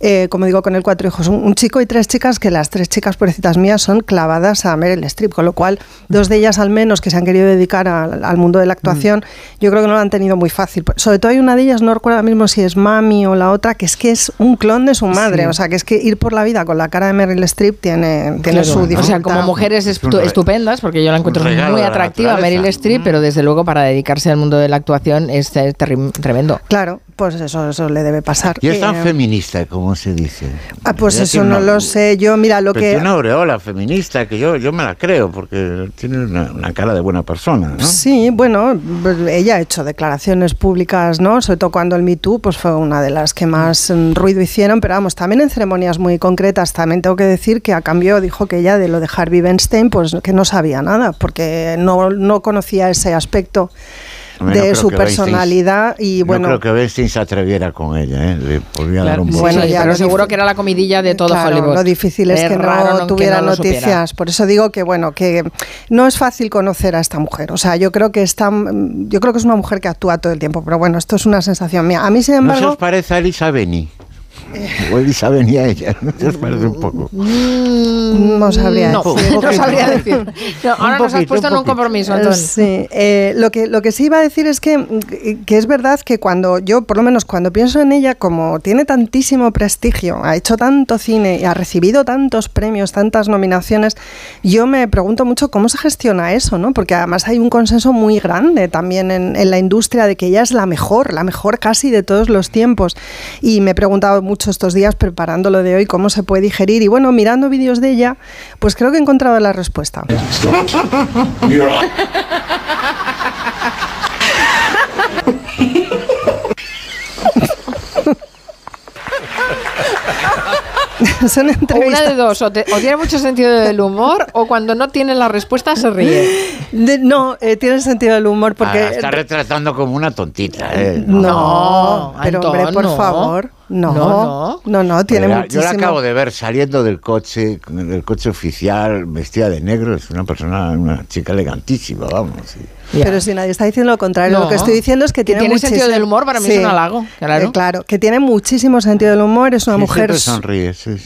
eh, como digo, con él cuatro hijos, un, un chico y tres chicas, que las tres chicas, pobrecitas mías, son clavadas a Meryl Streep, con lo cual dos de ellas al menos que se han querido dedicar al, al mundo de la actuación, yo creo que no lo han tenido muy fácil. Sobre todo hay una de ellas, no recuerdo ahora mismo si es Mami o la otra, que es que es un clon de su madre, Sí. o sea, que es que ir por la vida con la cara de Meryl Streep tiene, tiene Claro. su O dificultad. sea, como mujeres estu- estupendas, porque yo la encuentro muy atractiva. Meryl Streep, pero desde luego para dedicarse al mundo de la actuación es eh, tremendo. Claro, pues eso, eso le debe pasar. Y es tan Eh, feminista, como se dice. Ah, pues eso no una- lo sé. Yo, mira, lo que. tiene una aureola feminista que yo, yo me la creo, porque tiene una, una cara de buena persona, ¿no? Sí, bueno, pues ella ha hecho declaraciones públicas, ¿no? Sobre todo cuando el Me Too pues fue una de las que más mm, ruido hicieron, pero vamos, también en ceremonias muy concretas. También tengo que decir que a cambio dijo que ella de lo de Harvey Weinstein, pues que no sabía nada, porque no, no conocía ese aspecto no de su Weinstein- personalidad y no bueno. creo que Weinstein se atreviera con ella, ¿eh? Le podría dar un Bueno, Sí, ya pero seguro que era la comidilla de todo Claro, Hollywood. Lo difícil es, que raro no tuviera noticias. Por eso digo que bueno, que no es fácil conocer a esta mujer. O sea, yo creo que está, yo creo que es una mujer que actúa todo el tiempo. Pero bueno, esto es una sensación mía. A mí, sin ¿No se embargo, os parece a Elisa Beni? Elisa Beni a ella, ¿no os parece un poco? no sabría No, decir. no sabría decir. No, ahora nos has poquito, puesto en un un poquito. compromiso. Sí, eh, lo, que, lo que sí iba a decir es que, que es verdad que cuando yo, por lo menos cuando pienso en ella, como tiene tantísimo prestigio, ha hecho tanto cine y ha recibido tantos premios, tantas nominaciones, yo me pregunto mucho cómo se gestiona eso, ¿no? Porque además hay un consenso muy grande también en, en la industria de que ella es la mejor, la mejor casi de todos los tiempos. Y me he preguntado mucho estos días preparando lo de hoy cómo se puede digerir. Y bueno, mirando vídeos de ella, pues creo que he encontrado la respuesta. Son O una entrevistas. de dos, o, te- o tiene mucho sentido del humor, o cuando no tiene la respuesta se ríe. De- no, eh, tiene sentido del humor porque... Ah, está retratando como una tontita, ¿eh? no, pero Antón, hombre, por no. favor. No, No, no, no, tiene muchísimo... Yo la acabo de ver saliendo del coche, del coche oficial, vestida de negro. Es una persona, una chica elegantísima, vamos. sí. Pero si nadie está diciendo lo contrario, No. lo que estoy diciendo es que, Que tiene, tiene sentido muchísimo- del humor, para mí es un halago, claro. Eh, claro, que tiene muchísimo sentido del humor, es una Sí, mujer siempre sonríe, sí,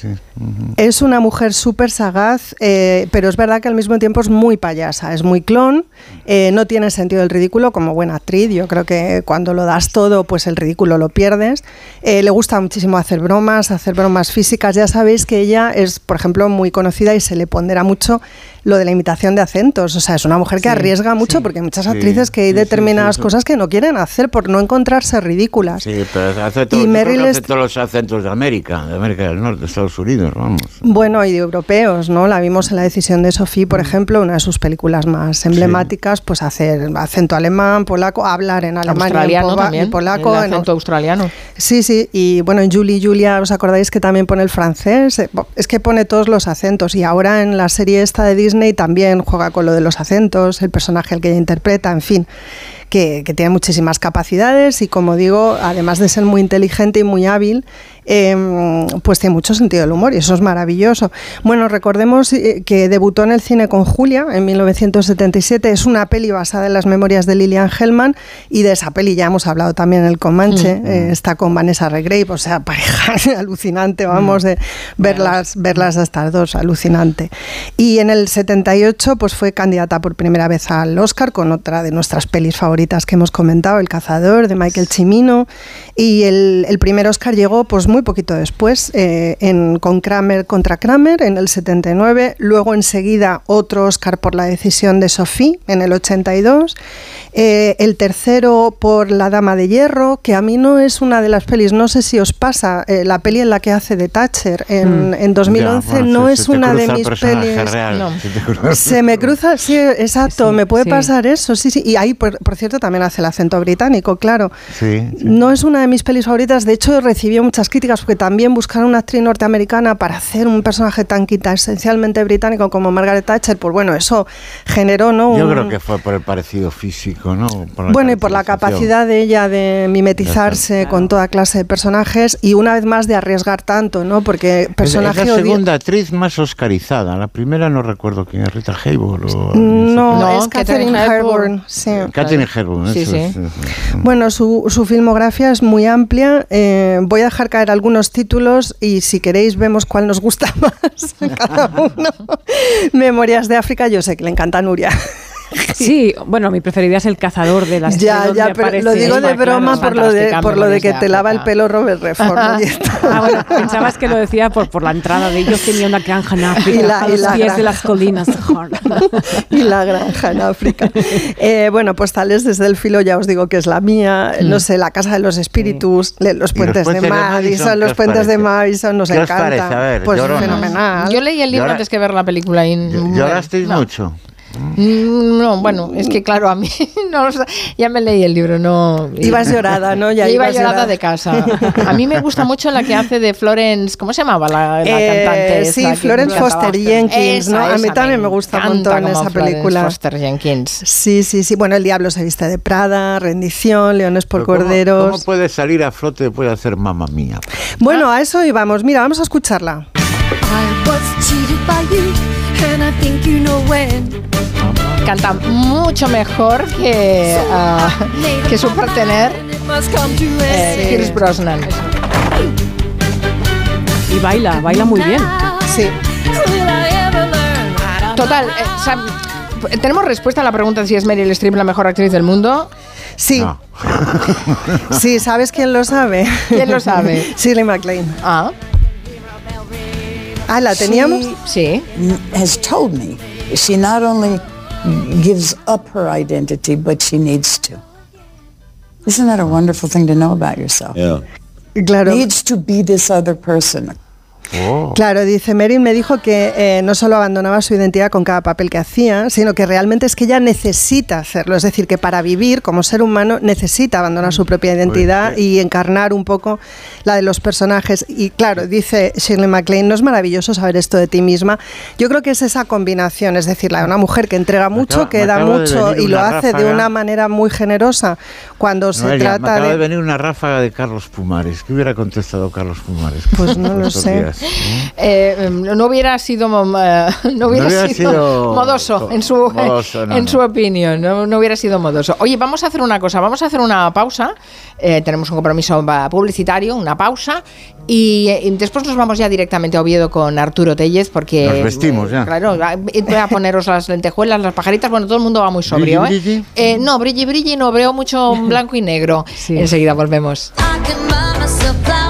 Es una mujer súper sagaz, eh, pero es verdad que al mismo tiempo es muy payasa, es muy clon, eh, no tiene sentido del ridículo como buena actriz. Yo creo que cuando lo das todo, pues el ridículo lo pierdes. Eh, le gusta muchísimo hacer bromas, hacer bromas físicas. Ya sabéis que ella es, por ejemplo, muy conocida y se le pondera mucho lo de la imitación de acentos. O sea, es una mujer que Sí, arriesga mucho sí. porque muchas actrices que hay determinadas cosas que no quieren hacer por no encontrarse ridículas. Sí, pero hace, todo, Y Meryl hace todos los acentos de América, de América del Norte, de Estados Unidos, vamos. Bueno, y de europeos, ¿no? La vimos en la decisión de Sophie, por ejemplo, una de sus películas más emblemáticas, pues hacer acento alemán, polaco, hablar en alemán y en pova- también. y polaco. el en- acento australiano. Sí, sí, y bueno, en Julie y Julia, ¿os acordáis que también pone el francés? Eh, Es que pone todos los acentos y ahora en la serie esta de Disney también juega con lo de los acentos, el personaje al que ella interpreta, en fin, que, que tiene muchísimas capacidades y como digo, además de ser muy inteligente y muy hábil, eh, pues tiene mucho sentido del humor y eso es maravilloso. Bueno, recordemos eh, que debutó en el cine con Julia en 1977, es una peli basada en las memorias de Lillian Hellman y de esa peli ya hemos hablado también en el Comanche, Mm. eh, está con Vanessa Redgrave, o sea, pareja alucinante, vamos, de verlas, verlas a estas dos, alucinante. Y en el 78 pues fue candidata por primera vez al Oscar con otra de nuestras pelis favoritas que hemos comentado, El cazador de Michael Cimino, y el, el primer Oscar llegó pues muy poquito después, eh, en, con Kramer contra Kramer en el 79, luego enseguida otro Oscar por la decisión de Sophie en el 82, eh, el tercero por La Dama de Hierro, que a mí no es una de las pelis, no sé si os pasa, eh, la peli en la que hace de Thatcher en, Mm. en 2011 Ya, bueno, no se- es se una de mis pelis. real, No. se me cruza, sí, exacto, me puede sí. pasar eso, sí, sí. Y ahí, por, por cierto, también hace el acento británico, claro. Sí, sí. No es una de mis pelis favoritas, de hecho recibió muchas críticas porque también buscaron una actriz norteamericana para hacer un personaje tan quita esencialmente británico como Margaret Thatcher, pues bueno, eso generó, ¿no? Yo un- creo que fue por el parecido físico, ¿no? Bueno, y por la capacidad de ella de mimetizarse con toda clase de personajes y una vez más de arriesgar tanto, ¿no? Porque personaje es la odio- segunda actriz más oscarizada. La primera no recuerdo quién es, Rita Hayworth o... No, No, es Catherine Catherine Hepburn. Hepburn. Sí. Catherine Sí, sí. es, eso es. Bueno, su, su filmografía es muy amplia. eh, voy a dejar caer algunos títulos y si queréis vemos cuál nos gusta más cada uno. Memorias de África, yo sé que le encanta a Nuria. Sí, bueno, mi preferida es el cazador de las Ya, ya, pero lo digo de broma claro. por lo de, por lo de que te lava el pelo Robert Redford. ¿no? Y está. Ah, bueno, pensabas que lo decía por, por la entrada de ellos tenía una granja en África, Y la- a y los la pies granja. de las colinas. y la granja en África. Eh, bueno, pues tales desde el filo ya os digo que es la mía. Mm. No sé, la Casa de los Espíritus, los ¿Y los puentes de Madison, Madison, los puentes de? Madison nos ¿Qué os encanta. parece? A ver, pues lloronas. fenomenal. Yo leí el libro antes que ver la película y ¿Llorasteis no. mucho? Mm, No, bueno, es que claro, a mí no, ya me leí el libro, no. Ibas llorada, ¿no? Ya iba ibas llorada llorada. de casa. A mí me gusta mucho la que hace de Florence, ¿cómo se llamaba la, la Eh, cantante? sí, Florence? Foster Jenkins, ¿no? A mí esa, también me gusta un montón como esa Florence película. Foster Jenkins. Sí, sí, sí. Bueno, El Diablo se viste de Prada, Rendición, Leones por Pero ¿cómo- Corderos. ¿Cómo puede salir a flote después de hacer mamá mía? Bueno, a eso íbamos. Mira, vamos a escucharla. I was cheated by you, and I think you know when. Canta mucho mejor que, ah, que su partener, eh. Pierce Brosnan. Y baila, baila muy bien. Sí. Total, eh, ¿tenemos respuesta a la pregunta de si es Meryl Streep la mejor actriz del mundo? Sí. No. Sí, ¿sabes quién lo sabe? ¿Quién lo sabe? Shirley MacLaine. Ah, Ah, ¿la teníamos? sí. has told me she not only gives up her identity, but she needs to. Isn't that a wonderful thing to know about yourself? Yeah. Claro. Needs to be this other person. Claro, dice Meryl me dijo que eh, no solo abandonaba su identidad con cada papel que hacía, sino que realmente es que ella necesita hacerlo. Es decir, que para vivir como ser humano necesita abandonar su propia identidad y encarnar un poco la de los personajes. Y claro, dice Shirley MacLaine, no es maravilloso saber esto de ti misma. Yo creo que es esa combinación, es decir, la de una mujer que entrega mucho, acaba- que da mucho y lo hace de una manera muy generosa cuando se me trata acaba de... de... venir una ráfaga de Carlos Pumares. ¿Qué hubiera contestado Carlos Pumares? Pues no lo sé. días? Eh, no hubiera sido eh, no hubiera, sido, sido modoso en su modoso, no, en no. su opinión no, no hubiera sido modoso oye vamos a hacer una cosa vamos a hacer una pausa Eh, tenemos un compromiso publicitario una pausa y, y después nos vamos ya directamente a Oviedo con Arturo Tellez porque Nos vestimos ya. claro voy a poneros las lentejuelas las pajaritas bueno todo el mundo va muy sobrio Brilli, ¿eh? brilli. Eh, no brilli brilli no veo mucho blanco y negro enseguida volvemos I can buy myself flowers,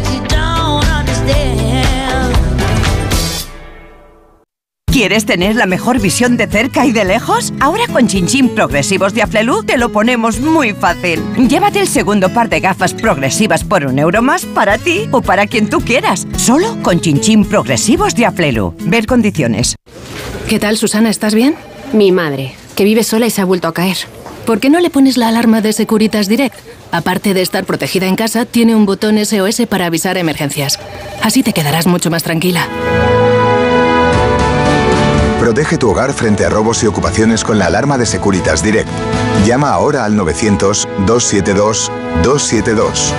¿Quieres tener la mejor visión de cerca y de lejos? Ahora con Chinchín Progresivos de Aflelu te lo ponemos muy fácil. Llévate el segundo par de gafas progresivas por un euro más para ti o para quien tú quieras. Solo con Chinchín Progresivos de Aflelu. Ver condiciones. ¿Qué tal, Susana? ¿Estás bien? Mi madre, que vive sola y se ha vuelto a caer. ¿Por qué no le pones la alarma de Securitas Direct? Aparte de estar protegida en casa, tiene un botón SOS para avisar emergencias. Así te quedarás mucho más tranquila. Protege tu hogar frente a robos y ocupaciones con la alarma de Securitas Direct. Llama ahora al 900-272-272.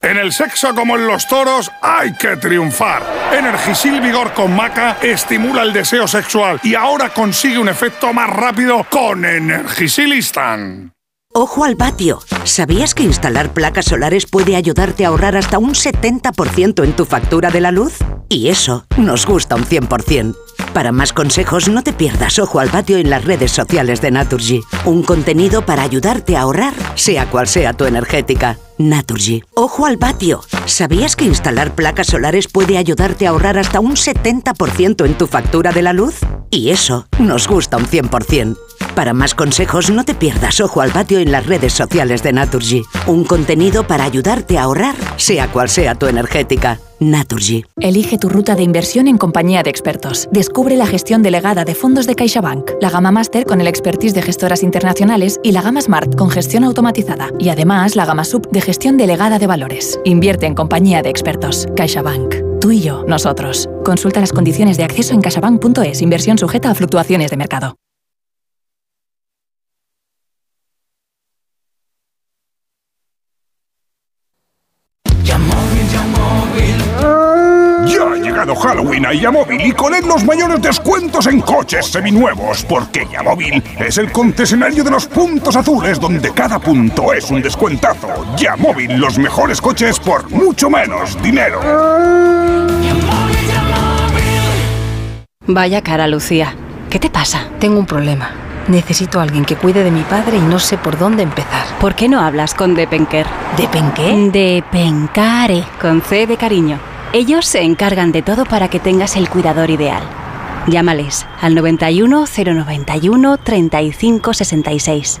En el sexo como en los toros hay que triunfar. Energisil Vigor con Maca estimula el deseo sexual y ahora consigue un efecto más rápido con Energisil Instant. Ojo al patio. ¿Sabías que instalar placas solares puede ayudarte a ahorrar hasta un 70% en tu factura de la luz? Y eso nos gusta un 100%. Para más consejos, no te pierdas Ojo al patio en las redes sociales de Naturgy. Un contenido para ayudarte a ahorrar, sea cual sea tu energética. Naturgy. Ojo al patio. ¿Sabías que instalar placas solares puede ayudarte a ahorrar hasta un 70% en tu factura de la luz? Y eso nos gusta un 100%. Para más consejos, no te pierdas Ojo al patio en las redes sociales de Naturgy. Un contenido para ayudarte a ahorrar, sea cual sea tu energética. Naturgy. Elige tu ruta de inversión en compañía de expertos. Descubre la gestión delegada de fondos de CaixaBank, la gama Master con el expertise de gestoras internacionales y la gama Smart con gestión automatizada. Y además la gama Sub de gestión delegada de valores. Invierte en compañía de expertos. CaixaBank. Tú y yo, nosotros. Consulta las condiciones de acceso en caixabank.es. Inversión sujeta a fluctuaciones de mercado. Llegado Halloween a Yamóvil y con él los mayores descuentos en coches seminuevos, porque Yamóvil es el concesionario de los puntos azules donde cada punto es un descuentazo. Yamóvil, los mejores coches por mucho menos dinero. Vaya cara, Lucía. ¿Qué te pasa? Tengo un problema. Necesito a alguien que cuide de mi padre y no sé por dónde empezar. ¿Por qué no hablas con Depenker? ¿Depenqué? Depencare, con C de cariño. Ellos se encargan de todo para que tengas el cuidador ideal. Llámales al 91 091 35 66.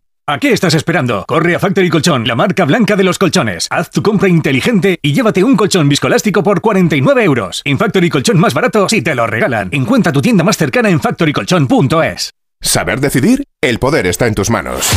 ¿A qué estás esperando? Corre a Factory Colchón, la marca blanca de los colchones. Haz tu compra inteligente y llévate un colchón viscoelástico por 49 euros. En Factory Colchón más barato si te lo regalan. Encuentra tu tienda más cercana en factorycolchón.es. ¿Saber decidir? El poder está en tus manos.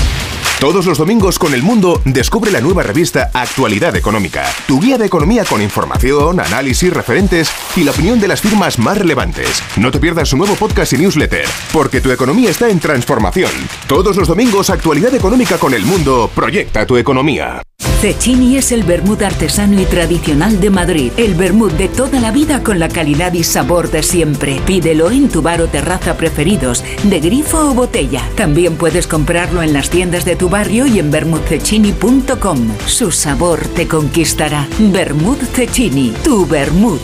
Todos los domingos con El Mundo descubre la nueva revista Actualidad Económica, tu guía de economía con información, análisis, referentes y la opinión de las firmas más relevantes. No te pierdas su nuevo podcast y newsletter, porque tu economía está en transformación. Todos los domingos Actualidad Económica con El Mundo, proyecta tu economía. Cecchini es el vermut artesano y tradicional de Madrid. El vermut de toda la vida con la calidad y sabor de siempre. Pídelo en tu bar o terraza preferidos, de grifo o botella. También puedes comprarlo en las tiendas de tu barrio y en vermutcecchini.com. Su sabor te conquistará. Vermut Cecchini, tu vermut.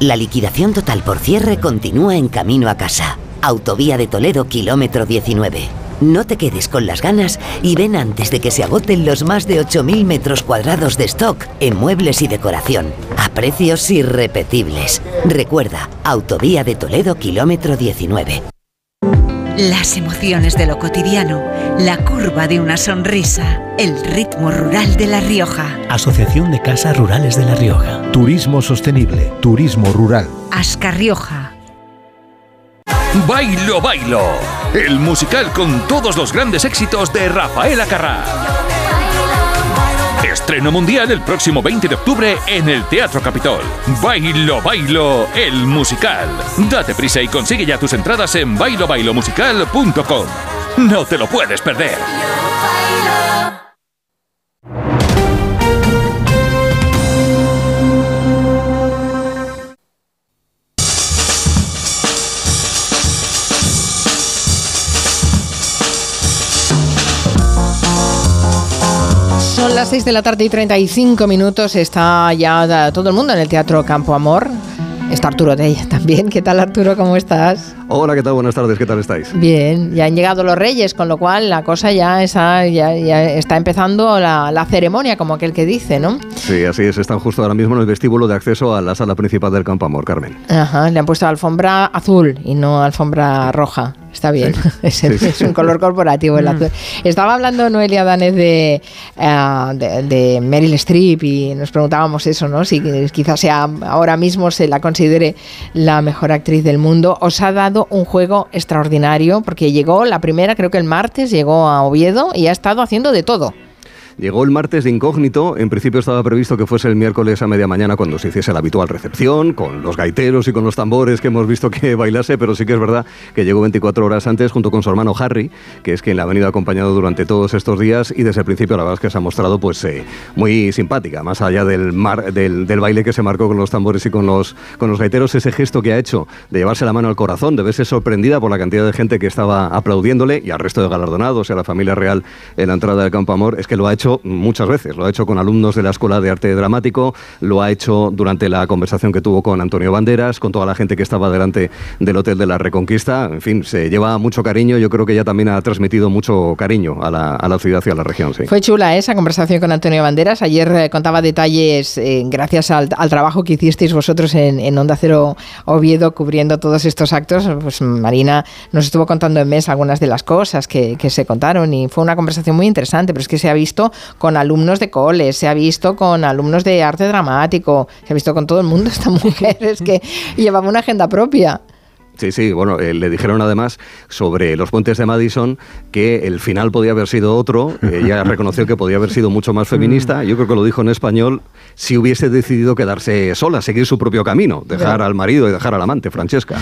La liquidación total por cierre continúa en camino a casa. Autovía de Toledo, kilómetro 19. No te quedes con las ganas y ven antes de que se agoten los más de 8.000 metros cuadrados de stock en muebles y decoración, a precios irrepetibles. Recuerda, Autovía de Toledo, kilómetro 19. Las emociones de lo cotidiano, la curva de una sonrisa, el ritmo rural de La Rioja. Asociación de Casas Rurales de La Rioja. Turismo sostenible, turismo rural. Ascar Rioja. Bailo Bailo, el musical con todos los grandes éxitos de Rafael Acarrá. Estreno mundial el próximo 20 de octubre en el Teatro Capitol. Bailo Bailo, el musical. Date prisa y consigue ya tus entradas en bailobailomusical.com. No te lo puedes perder. Las 6 de la tarde y 35 minutos está ya todo el mundo en el Teatro Campo Amor. Está Arturo de ella también. ¿Qué tal Arturo? ¿Cómo estás? Hola, ¿qué tal? Buenas tardes, ¿qué tal estáis? Bien, ya han llegado los reyes, con lo cual la cosa ya está, ya, ya está empezando la, la, ceremonia, como aquel que dice, ¿no? Sí, así es, están justo ahora mismo en el vestíbulo de acceso a la sala principal del Campo Amor, Carmen. Ajá, le han puesto alfombra azul y no alfombra roja. Está bien, es, es, un color corporativo el azul. Estaba hablando Noelia Danez de, uh, de, de, Meryl Streep y nos preguntábamos eso, ¿no? Si quizás sea ahora mismo se la considere la mejor actriz del mundo. Os ha dado un juego extraordinario porque llegó la primera, creo que el martes, llegó a Oviedo y ha estado haciendo de todo. Llegó el martes de incógnito, en principio estaba previsto que fuese el miércoles a media mañana cuando se hiciese la habitual recepción, con los gaiteros y con los tambores que hemos visto que bailase, pero sí que es verdad que llegó 24 horas antes junto con su hermano Harry, que es quien la ha venido acompañado durante todos estos días y desde el principio la verdad es que se ha mostrado pues eh, muy simpática, más allá del, del, del, baile que se marcó con los tambores y con los, con los gaiteros, ese gesto que ha hecho de llevarse la mano al corazón, de verse sorprendida por la cantidad de gente que estaba aplaudiéndole y al resto de galardonados y a la familia real en la entrada del Campo Amor, es que lo ha hecho muchas veces. Lo ha hecho con alumnos de la Escuela de Arte Dramático, lo ha hecho durante la conversación que tuvo con Antonio Banderas, con toda la gente que estaba delante del Hotel de la Reconquista. En fin, se lleva mucho cariño. Yo creo que ella también ha transmitido mucho cariño a la, a la ciudad y a la región. Sí. Fue chula esa conversación con Antonio Banderas. Ayer eh, contaba detalles eh, gracias al, al, trabajo que hicisteis vosotros en, en, Onda Cero Oviedo cubriendo todos estos actos. Pues Marina nos estuvo contando en mes algunas de las cosas que, que se contaron y fue una conversación muy interesante, pero es que se ha visto con alumnos de cole, se ha visto con alumnos de arte dramático, se ha visto con todo el mundo esta mujer, es que llevaba una agenda propia. Sí, sí, bueno, eh, le dijeron además sobre los puentes de Madison que el final podía haber sido otro. Ella reconoció que podía haber sido mucho más feminista. Yo creo que lo dijo en español si hubiese decidido quedarse sola, seguir su propio camino, dejar al marido y dejar al amante, Francesca.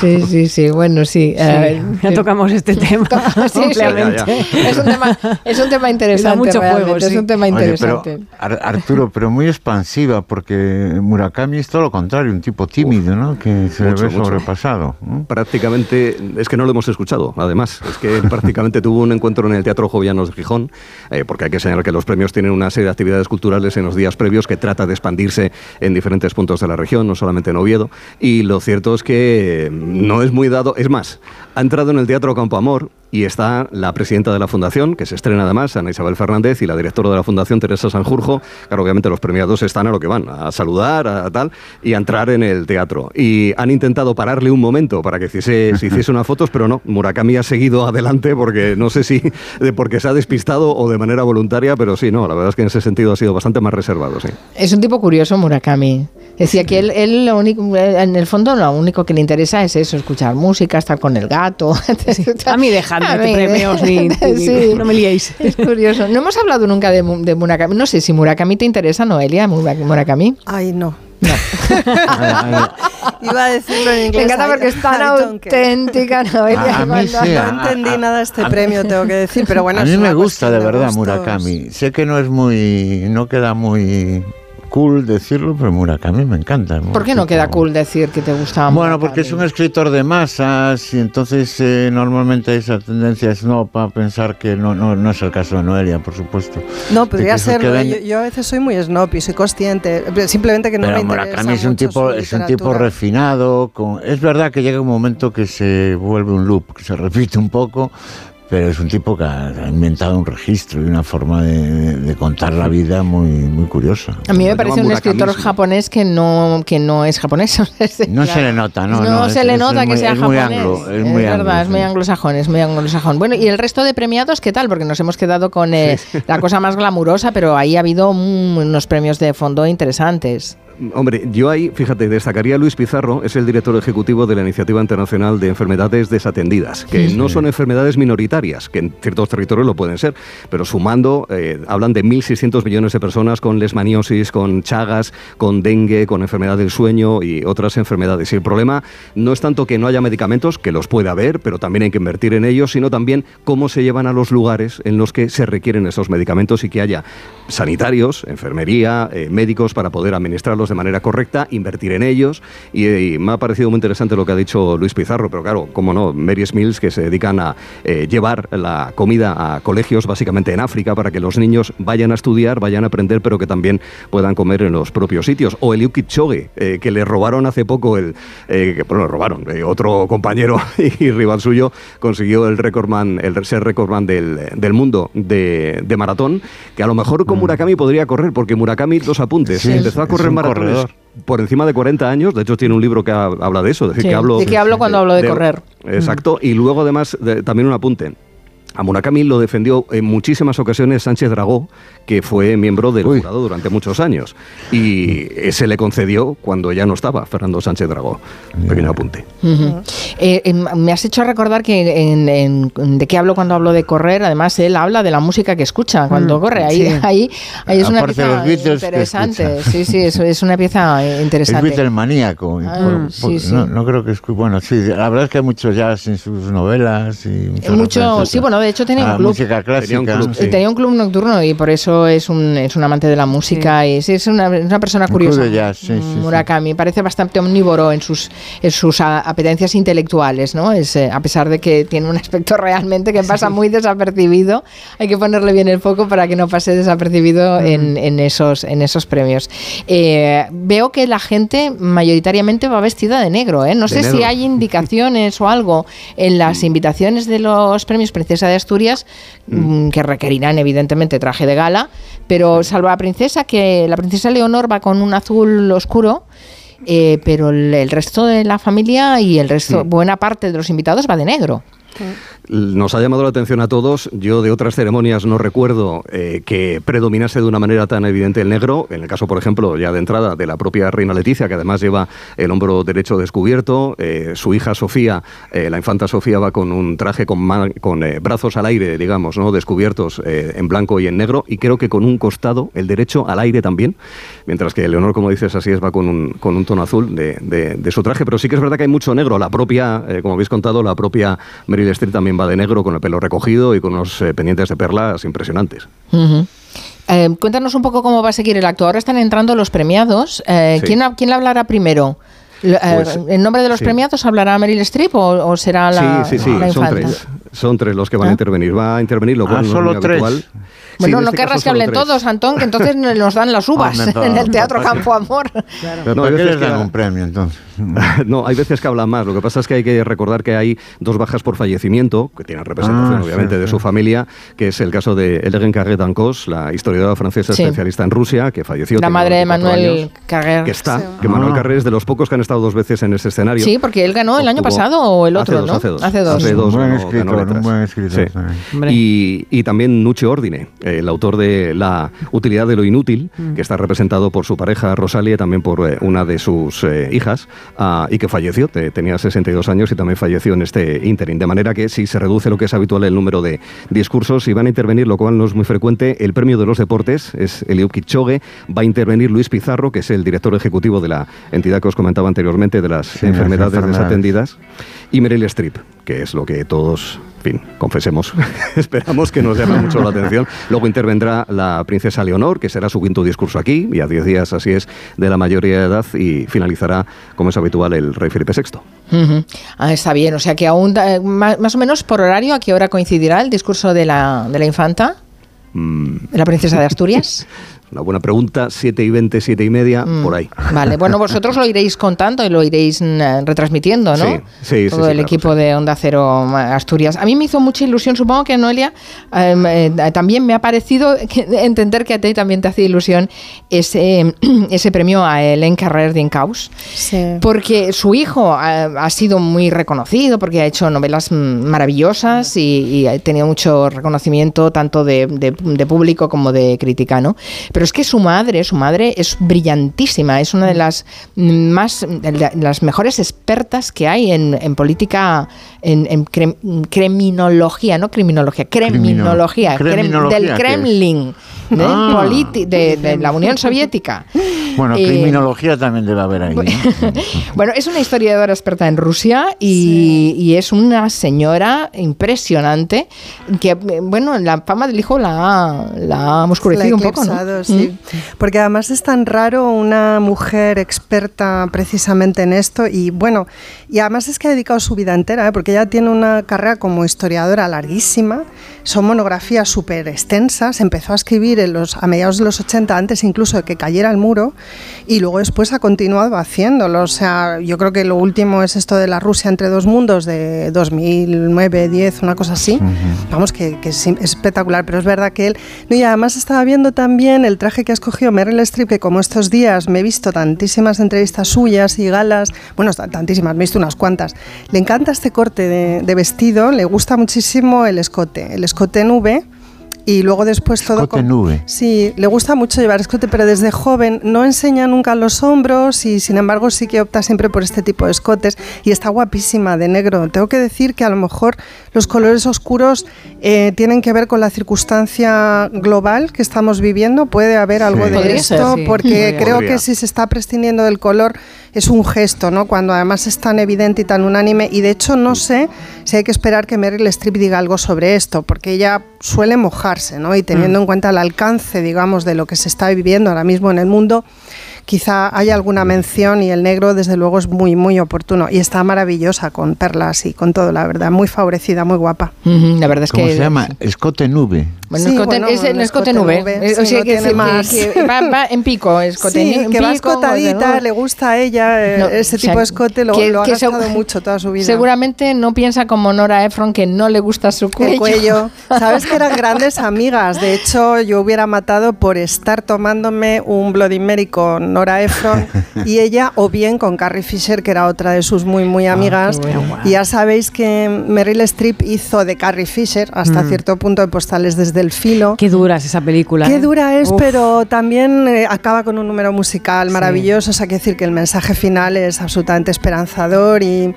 Sí, sí, sí, bueno, sí. sí ya tocamos este tema. sí, sí, ya, ya. Es, un tema es un tema interesante. mucho juego, Es un tema interesante. Oye, pero, Arturo, pero muy expansiva, porque Murakami es todo lo contrario, un tipo tímido, ¿no? Que se mucho, le ve sobrepasado. ¿No? Prácticamente, es que no lo hemos escuchado, además. Es que prácticamente tuvo un encuentro en el Teatro Jovianos de Gijón, eh, porque hay que señalar que los premios tienen una serie de actividades culturales en los días previos que trata de expandirse en diferentes puntos de la región, no solamente en Oviedo. Y lo cierto es que no es muy dado. Es más, ha entrado en el Teatro Campo Amor y está la presidenta de la Fundación, que se estrena además, Ana Isabel Fernández, y la directora de la Fundación, Teresa Sanjurjo. Claro, obviamente los premiados están a lo que van, a saludar, a tal, y a entrar en el teatro. Y han intentado pararle un momento para que hiciese, se hiciese unas fotos, pero no, Murakami ha seguido adelante porque no sé si de porque se ha despistado o de manera voluntaria, pero sí, no, la verdad es que en ese sentido ha sido bastante más reservado, sí. Es un tipo curioso, Murakami. Decía que él, él lo único, en el fondo lo único que le interesa es eso, escuchar música, estar con el gato. Sí. A mí dejadme a mí, premios ni, sí, no me liéis. Es curioso. No hemos hablado nunca de, de, Murakami. No sé si Murakami te interesa, Noelia, Murakami. Ay, no. No. Iba a decirlo en inglés. Me encanta porque es tan auténtica, Noelia. A, a mí sí, no entendí a, nada de este premio, tengo que decir, pero bueno. A mí me gusta de verdad Murakami. Sé que no es muy, no queda muy cool decirlo, pero Murakami me encanta. ¿Por qué no queda cool decir que te gusta Murakami? Bueno, porque es un escritor de masas y entonces eh, normalmente hay esa tendencia es no para pensar que no, no, no es el caso de Noelia, por supuesto. No, podría serlo. Ven... Yo, yo, a veces soy muy snob y soy consciente, simplemente que no pero me Murakami es un tipo es un tipo refinado, con... es verdad que llega un momento que se vuelve un loop, que se repite un poco, pero es un tipo que ha inventado un registro y una forma de, de contar la vida muy, muy curiosa. A mí me parece un escritor japonés que no, que no es japonés. no claro. se le nota, no. No, no se es, le nota es que muy, sea es japonés. Muy anglo, es, es muy verdad, anglo, es muy anglosajón, es muy anglosajón. Bueno, ¿y el resto de premiados qué tal? Porque nos hemos quedado con eh, sí. la cosa más glamurosa, pero ahí ha habido mm, unos premios de fondo interesantes. Hombre, yo ahí, fíjate, destacaría a Luis Pizarro, es el director ejecutivo de la Iniciativa Internacional de Enfermedades Desatendidas, que sí. no son enfermedades minoritarias, que en ciertos territorios lo pueden ser, pero sumando, eh, hablan de 1.600 millones de personas con lesmaniosis, con chagas, con dengue, con enfermedad del sueño y otras enfermedades. Y el problema no es tanto que no haya medicamentos, que los puede haber, pero también hay que invertir en ellos, sino también cómo se llevan a los lugares en los que se requieren esos medicamentos y que haya sanitarios, enfermería, eh, médicos para poder administrarlos de manera correcta, invertir en ellos. Y, y me ha parecido muy interesante lo que ha dicho Luis Pizarro, pero claro, cómo no, Mary's Mills, que se dedican a eh, llevar la comida a colegios, básicamente en África, para que los niños vayan a estudiar, vayan a aprender, pero que también puedan comer en los propios sitios. O el Kipchoge, eh, que le robaron hace poco el. eh, que, bueno, le robaron. eh, otro compañero y rival suyo consiguió el recordman, el ser recordman del, del mundo de, de maratón, que a lo mejor con Murakami podría correr, porque Murakami, dos apuntes, Sí, empezó a correr un maratones corredor. por encima de 40 años, de hecho tiene un libro que ha- habla de eso, es decir, Sí, que hablo... ¿de qué hablo cuando hablo de correr? Exacto, y luego además de- también un apunte. A Murakami lo defendió en muchísimas ocasiones Sánchez Dragó, que fue miembro del jurado durante muchos años. Y eh, se le concedió cuando ya no estaba Fernando Sánchez Dragó. Un pequeño apunte. Ujú. Eh, em, me has hecho recordar que en, en- de qué hablo cuando hablo de correr, además él habla de la música que escucha cuando Mm, corre. Ahí, sí. ahí, ahí es una Aparte pieza interesante. Sí, sí, es, es una pieza eh, Es interesante. Beatle maníaco. Ah, Por- sí, por- sí. No, no creo que escu- Bueno, sí, la verdad es que hay mucho jazz en sus novelas. Y Mucho, sí, bueno, de hecho tenía a un club. música clásica. Tenía un club, Eh, Tenía un club nocturno y por eso es un, es un amante de la música y sí, es una, es una persona curiosa. de jazz, sí, sí, sí. Murakami parece bastante omnívoro en sus, en sus a- apetencias intelectuales, ¿no? Es, eh, a pesar de que tiene un aspecto realmente que pasa muy desapercibido, hay que ponerle bien el foco para que no pase desapercibido en, en esos, en esos premios. Eh, veo que la gente mayoritariamente va vestida de negro, ¿eh? No De sé si negro. hay indicaciones o algo en las invitaciones de los premios Princesa de Asturias mm, que requerirán evidentemente traje de gala, pero salvo la princesa, que la princesa Leonor va con un azul oscuro. eh, pero el, el resto de la familia y el resto, Mm. buena parte de los invitados va de negro. Nos ha llamado la atención a todos. Yo de otras ceremonias no recuerdo eh, que predominase de una manera tan evidente el negro. En el caso, por ejemplo, ya de entrada de la propia reina Leticia, que además lleva el hombro derecho descubierto. Eh, su hija Sofía, eh, la infanta Sofía, va con un traje con, con eh, brazos al aire, digamos, ¿no? descubiertos eh, en blanco y en negro. Y creo que con un costado, el derecho al aire también. Mientras que Leonor, como dices, así es, va con un, con un tono azul de, de- de su traje. Pero sí que es verdad que hay mucho negro. La propia, eh, como habéis contado, la propia Meryl Streep también va de negro, con el pelo recogido y con unos eh, pendientes de perlas impresionantes. Ujú. Eh, cuéntanos un poco cómo va a seguir el acto. Ahora están entrando los premiados. Eh, Sí. ¿quién, ¿Quién hablará primero? Eh, Pues, ¿En nombre de los sí. premiados hablará Meryl Streep o, o será la, sí, sí, sí, la son infanta? tres. Son tres los que van ¿Ah? a intervenir. Va a intervenir, lo cual Ah, no es solo muy tres. habitual. Sí, Bueno, en no este querrás que hablen tres. todos, Antón, que entonces nos dan las uvas en el Teatro Campo Amor. Pero No, ¿Por hay qué veces les que dan un premio entonces? no, hay veces que hablan más. Lo que pasa es que hay que recordar que hay dos bajas por fallecimiento, que tienen representación Ah, obviamente sí, de sí. su familia, que es el caso de Hélène Carré d'Ancos, la historiadora francesa Sí. especialista en Rusia, que falleció. La madre de 94 Manuel Carrer. Que está, Sí. que Manuel Ah. Carré es de los pocos que han estado dos veces en ese escenario. Sí, porque él ganó el año pasado o el otro, hace dos, ¿no? Hace dos. Hace dos. Hace dos ganó- ganó escritor, un letras. buen escritor Sí. también. Hombre. Y, y también Nuccio Ordine, eh, el autor de La utilidad de lo inútil, Mm. que está representado por su pareja Rosalia y también por eh, una de sus eh, hijas, ah, y que falleció, te- tenía 62 años y también falleció en este ínterin. De manera que si se reduce lo que es habitual el número de discursos y van a intervenir, lo cual no es muy frecuente, el premio de los deportes es Eliud Kipchoge, va a intervenir Luis Pizarro, que es el director ejecutivo de la entidad que os comentaba anteriormente de las Sí, las enfermedades enfermedades. desatendidas, y Meryl Streep, que es lo que todos, en fin, confesemos, esperamos que nos llame mucho la atención. Luego intervendrá la princesa Leonor, que será su quinto discurso aquí, y a 10 días, así es, de la mayoría de edad, y finalizará, como es habitual, el rey Felipe VI. Ah, está bien, o sea que aún, da- más, más o menos por horario, ¿a qué hora coincidirá el discurso de la, de la infanta? Mm, ¿De la princesa de Asturias? una buena pregunta, 7 y 20, 7 y media, Mm. por ahí. Vale, bueno, vosotros lo iréis contando y lo iréis mm, retransmitiendo, ¿no? Sí, sí, sí, Todo sí, el claro, equipo de Onda Cero Asturias. A mí me hizo mucha ilusión, supongo que Noelia, em, eh, también me ha parecido que- entender que a ti también te hace ilusión ese, ese premio a Helen Carrer de Incaus. Porque su hijo ha, ha sido muy reconocido, porque ha hecho novelas mm, maravillosas y, y ha tenido mucho reconocimiento tanto de, de- de público como de crítica, ¿no? Pero es que su madre, su madre es brillantísima, es una de las mm, más, de las mejores expertas que hay en, en política, en, en crem- criminología, no criminología, criminología, crem- Criminología, del. Kremlin, de, Ah. politi- de- de la Unión Soviética. Bueno, Eh, criminología también debe haber ahí. ¿no? Bueno, es una historiadora experta en Rusia y, y es una señora impresionante que, eh, bueno, la fama del hijo la ha, la ha oscurecido La un poco, ¿no? eclipsado, sí. Porque además es tan raro una mujer experta precisamente en esto y bueno, y además es que ha dedicado su vida entera, ¿eh? porque ella tiene una carrera como historiadora larguísima, son monografías súper extensas, empezó a escribir en los, a mediados de los 80, antes incluso de que cayera el muro, y luego después ha continuado haciéndolo. O sea, yo creo que lo último es esto de la Rusia entre dos mundos de 2009, 10, una cosa así. Vamos, que, que es espectacular, pero es verdad que él... No, y además estaba viendo también el traje que ha escogido Meryl Streep, que como estos días me he visto tantísimas entrevistas suyas y galas, bueno, tantísimas, me he visto unas cuantas. Le encanta este corte de, de vestido, le gusta muchísimo el escote, el escote en V. Y luego después todo... Escote con- nube. Sí, le gusta mucho llevar escote, pero desde joven no enseña nunca los hombros y sin embargo sí que opta siempre por este tipo de escotes y está guapísima de negro. Tengo que decir que a lo mejor los colores oscuros eh, tienen que ver con la circunstancia global que estamos viviendo. Puede haber algo Sí. de Podría esto ser, sí. porque Podría. creo Podría. que si se está prescindiendo del color es un gesto, ¿no? Cuando además es tan evidente y tan unánime y de hecho no sé si hay que esperar que Meryl Streep diga algo sobre esto, porque ella suele mojarse, ¿no? Y teniendo en cuenta el alcance, digamos, de lo que se está viviendo ahora mismo en el mundo, quizá haya alguna mención y el negro desde luego es muy muy oportuno y está maravillosa con perlas y con todo, la verdad, muy favorecida, muy guapa. La verdad es ¿Cómo que... se llama? Escote nube. Bueno, Sí, escote, bueno, es escote escote nube. nube, Eh, o sea, no que, va, va en pico, escote Sí, en que va pico, escotadita, ¿no? le gusta a ella, eh, No, ese o sea, tipo de escote lo, que- lo ha gastado mucho toda su vida. Seguramente no piensa como Nora Ephron que no le gusta su cuello. El cuello. Sabes que eran grandes amigas. De hecho, yo hubiera matado por estar tomándome un Bloody Mary con Nora Ephron y ella, o bien con Carrie Fisher, que era otra de sus muy, muy amigas. y ya sabéis que Meryl Streep hizo de Carrie Fisher hasta Mm. cierto punto de postales desde el filo. Qué dura es esa película. Qué ¿eh? dura es, Uf. pero también eh, acaba con un número musical maravilloso. O sea, que decir que el mensaje final es absolutamente esperanzador y.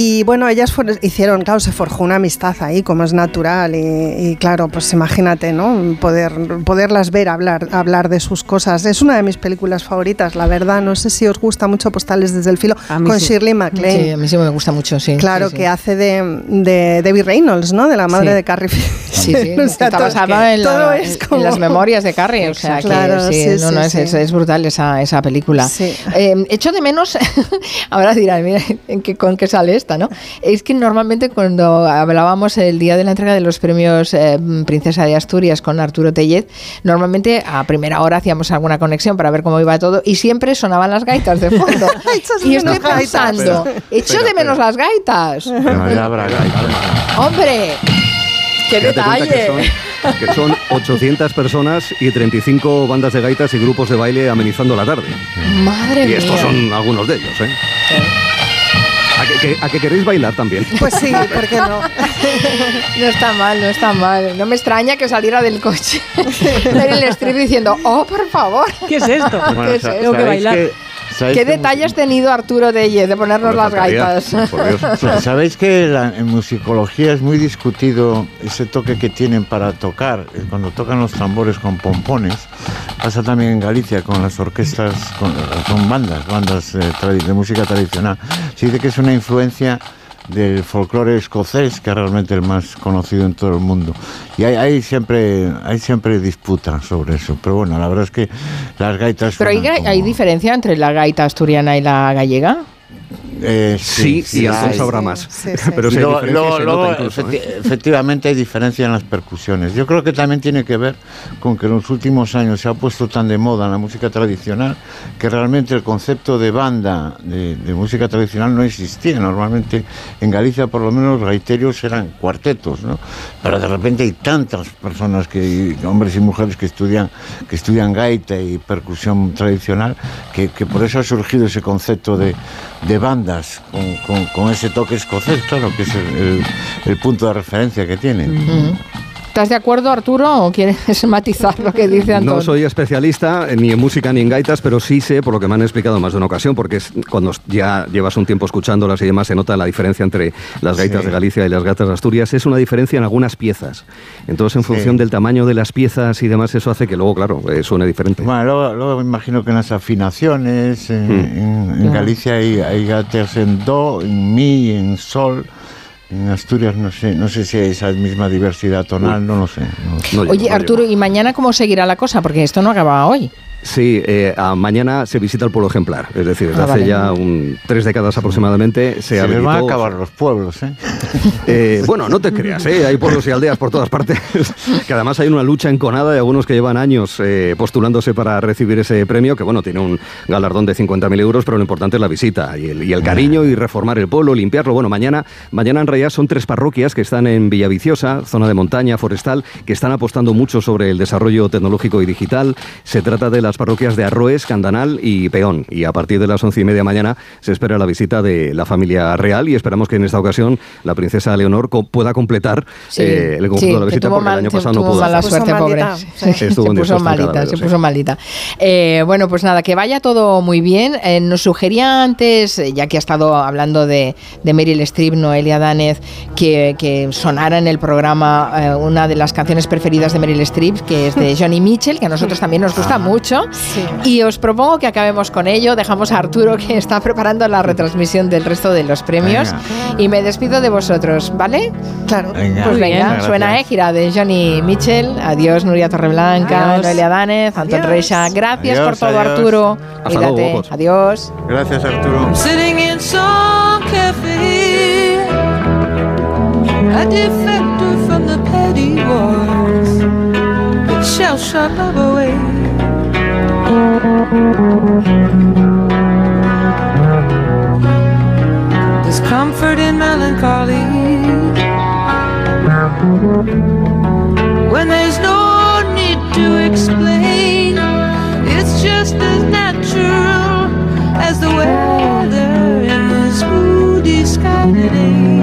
Y bueno, ellas fueron- hicieron, claro, se forjó una amistad ahí, como es natural. Y, y claro, pues imagínate, ¿no? Poder, poderlas ver hablar, hablar de sus cosas. Es una de mis películas favoritas, la verdad. No sé si os gusta mucho Postales desde el filo, con sí. Shirley MacLaine. Sí, a mí sí me gusta mucho, sí. Claro, sí, que hace de, de Debbie Reynolds, ¿no? De la madre de Carrie. Sí, sí, O sea, está basada en, la- en- como- las memorias de Carrie, o sea Claro, sí, sí, no, no, es, es- es brutal esa, esa película. Eh, echo de menos, ahora dirán, mira, ¿en qué, con qué sale esta, ¿no? Es que normalmente cuando hablábamos el día de la entrega de los premios eh, Princesa de Asturias con Arturo Tellez, normalmente a primera hora hacíamos alguna conexión para ver cómo iba todo y siempre sonaban las gaitas de fondo. y estoy pensando, echo de menos las gaitas. No, ya habrá gaitas. ¡Hombre! ¡Qué detalle! Que son, que son 800 personas y 35 bandas de gaitas y grupos de baile amenizando la tarde. Madre y estos mía. son algunos de ellos, ¿eh? ¿A que, que- a que queréis bailar también? Pues sí, ¿por qué no? No está mal, no está mal. No me extraña que saliera del coche Meryl Streep diciendo, oh, por favor. ¿Qué es esto? Bueno, ¿Qué es esto? sabéis que- sabéis ¿Qué detalle has tenido, Arturo Tellez, de ponernos las gaitas? Sa- Sabéis que la- en musicología es muy discutido ese toque que tienen para tocar, eh, cuando tocan los tambores con pompones. Pasa también en Galicia con las orquestas, con, con bandas, bandas eh, tradi- de música tradicional. Se dice que es una influencia del folclore escocés, que es realmente el más conocido en todo el mundo. Y hay, hay siempre hay siempre disputa sobre eso. Pero bueno, la verdad es que las gaitas... Pero hay, suenan hay diferencia entre la gaita asturiana y la gallega. Eh, Sí, y Alfonso hay. sabrá más. Sí, sí. Pero sí y luego- luego, nota incluso, efecti- ¿eh? efectivamente hay diferencia en las percusiones. Yo creo que también tiene que ver con que en los últimos años se ha puesto tan de moda la música tradicional que realmente el concepto de banda de, de música tradicional no existía. Normalmente en Galicia por lo menos los gaiterios eran cuartetos, ¿no? Pero de repente hay tantas personas que hombres y mujeres que estudian que estudian gaita y percusión tradicional que, que por eso ha surgido ese concepto de, de bandas con, ese toque escocés, claro, que es el, punto de referencia que tienen. ¿Estás de acuerdo, Arturo, o quieres matizar lo que dice Antonio? No soy especialista ni en música ni en gaitas, pero sí sé, por lo que me han explicado más de una ocasión, porque es cuando ya llevas un tiempo escuchándolas y demás, se nota la diferencia entre las gaitas de Galicia y las gaitas de Asturias. Es una diferencia en algunas piezas. Entonces, en función del tamaño de las piezas y demás, eso hace que luego, claro, eh, suene diferente. Bueno, luego, luego me imagino que en las afinaciones, en, Hmm. en- en. Galicia hay, hay gaitas en do, en mi, en sol. En Asturias no sé, no sé si hay esa misma diversidad tonal, no lo sé. no- Oye, Arturo, ¿y mañana cómo seguirá la cosa? Porque esto no acaba hoy. Sí, eh, a- mañana se visita el pueblo ejemplar, es decir, desde Ah, hace vale. ya un- tres décadas aproximadamente se, Se habilitó... van a acabar los pueblos, ¿eh? Eh, bueno, no te creas, ¿eh? hay pueblos y aldeas por todas partes, que además hay una lucha enconada de algunos que llevan años eh, postulándose para recibir ese premio, que bueno, tiene un galardón de 50.000 euros, pero lo importante es la visita y el, y el cariño y reformar el pueblo, limpiarlo. Bueno, mañana, mañana en realidad son tres parroquias que están en Villaviciosa, zona de montaña, forestal, que están apostando mucho sobre el desarrollo tecnológico y digital. Se trata de las parroquias de Arroes, Candanal y Peón. Y a partir de las once y media mañana se espera la visita de la familia real y esperamos que en esta ocasión la princesa Leonor co- pueda completar Sí, eh, el conjunto sí, de la visita porque mal- el año pasado no pudo. mala suerte, pobre. Sí, se puso malita, se sí. puso malita. Eh, bueno, pues nada, que vaya todo muy bien. Eh, nos sugería antes, eh, ya que ha estado hablando de, de Meryl Streep, Noelia Danez, que, que sonara en el programa eh, una de las canciones preferidas de Meryl Streep, que es de Johnny Mitchell, que a nosotros también nos gusta mucho. Y os propongo que acabemos con ello. Dejamos a Arturo, que está preparando la retransmisión del resto de los premios. Y me despido de vosotros, ¿vale? Claro. Pues Muy bien. venga, suena eh, gira de Johnny Mitchell. Adiós, Nuria Torreblanca, Adiós. Noelia Danez, Anton Adiós. Reisa. Gracias Adiós, por todo, adiós. Arturo. Hasta Cuídate. luego. Adiós. Gracias, Arturo. Sitting in some cafe, a defector from the petty wars, but shall shock away. Discomfort and melancholy when there's no need to explain. It's just as natural as the weather in this moody sky today.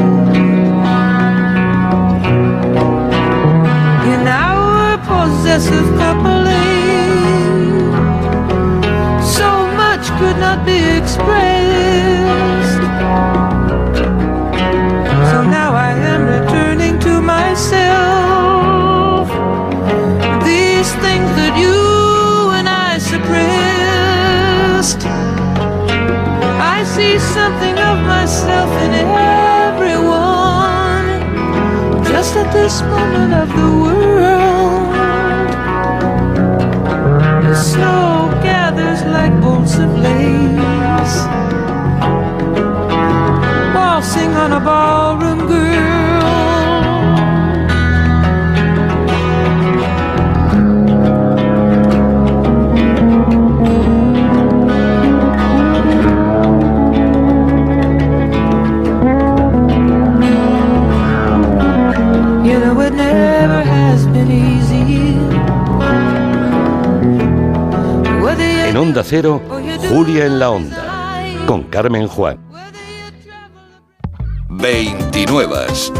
In our possessive coupling, expressed. So now I am returning to myself. These things that you and I suppressed. I see something of myself in everyone. Just at this moment of the world, the snow gathers like bolts of lace on a ballroom girl. You know it never has been easy. En Onda Cero, Julia en la Onda, con Carmen Juan. 29.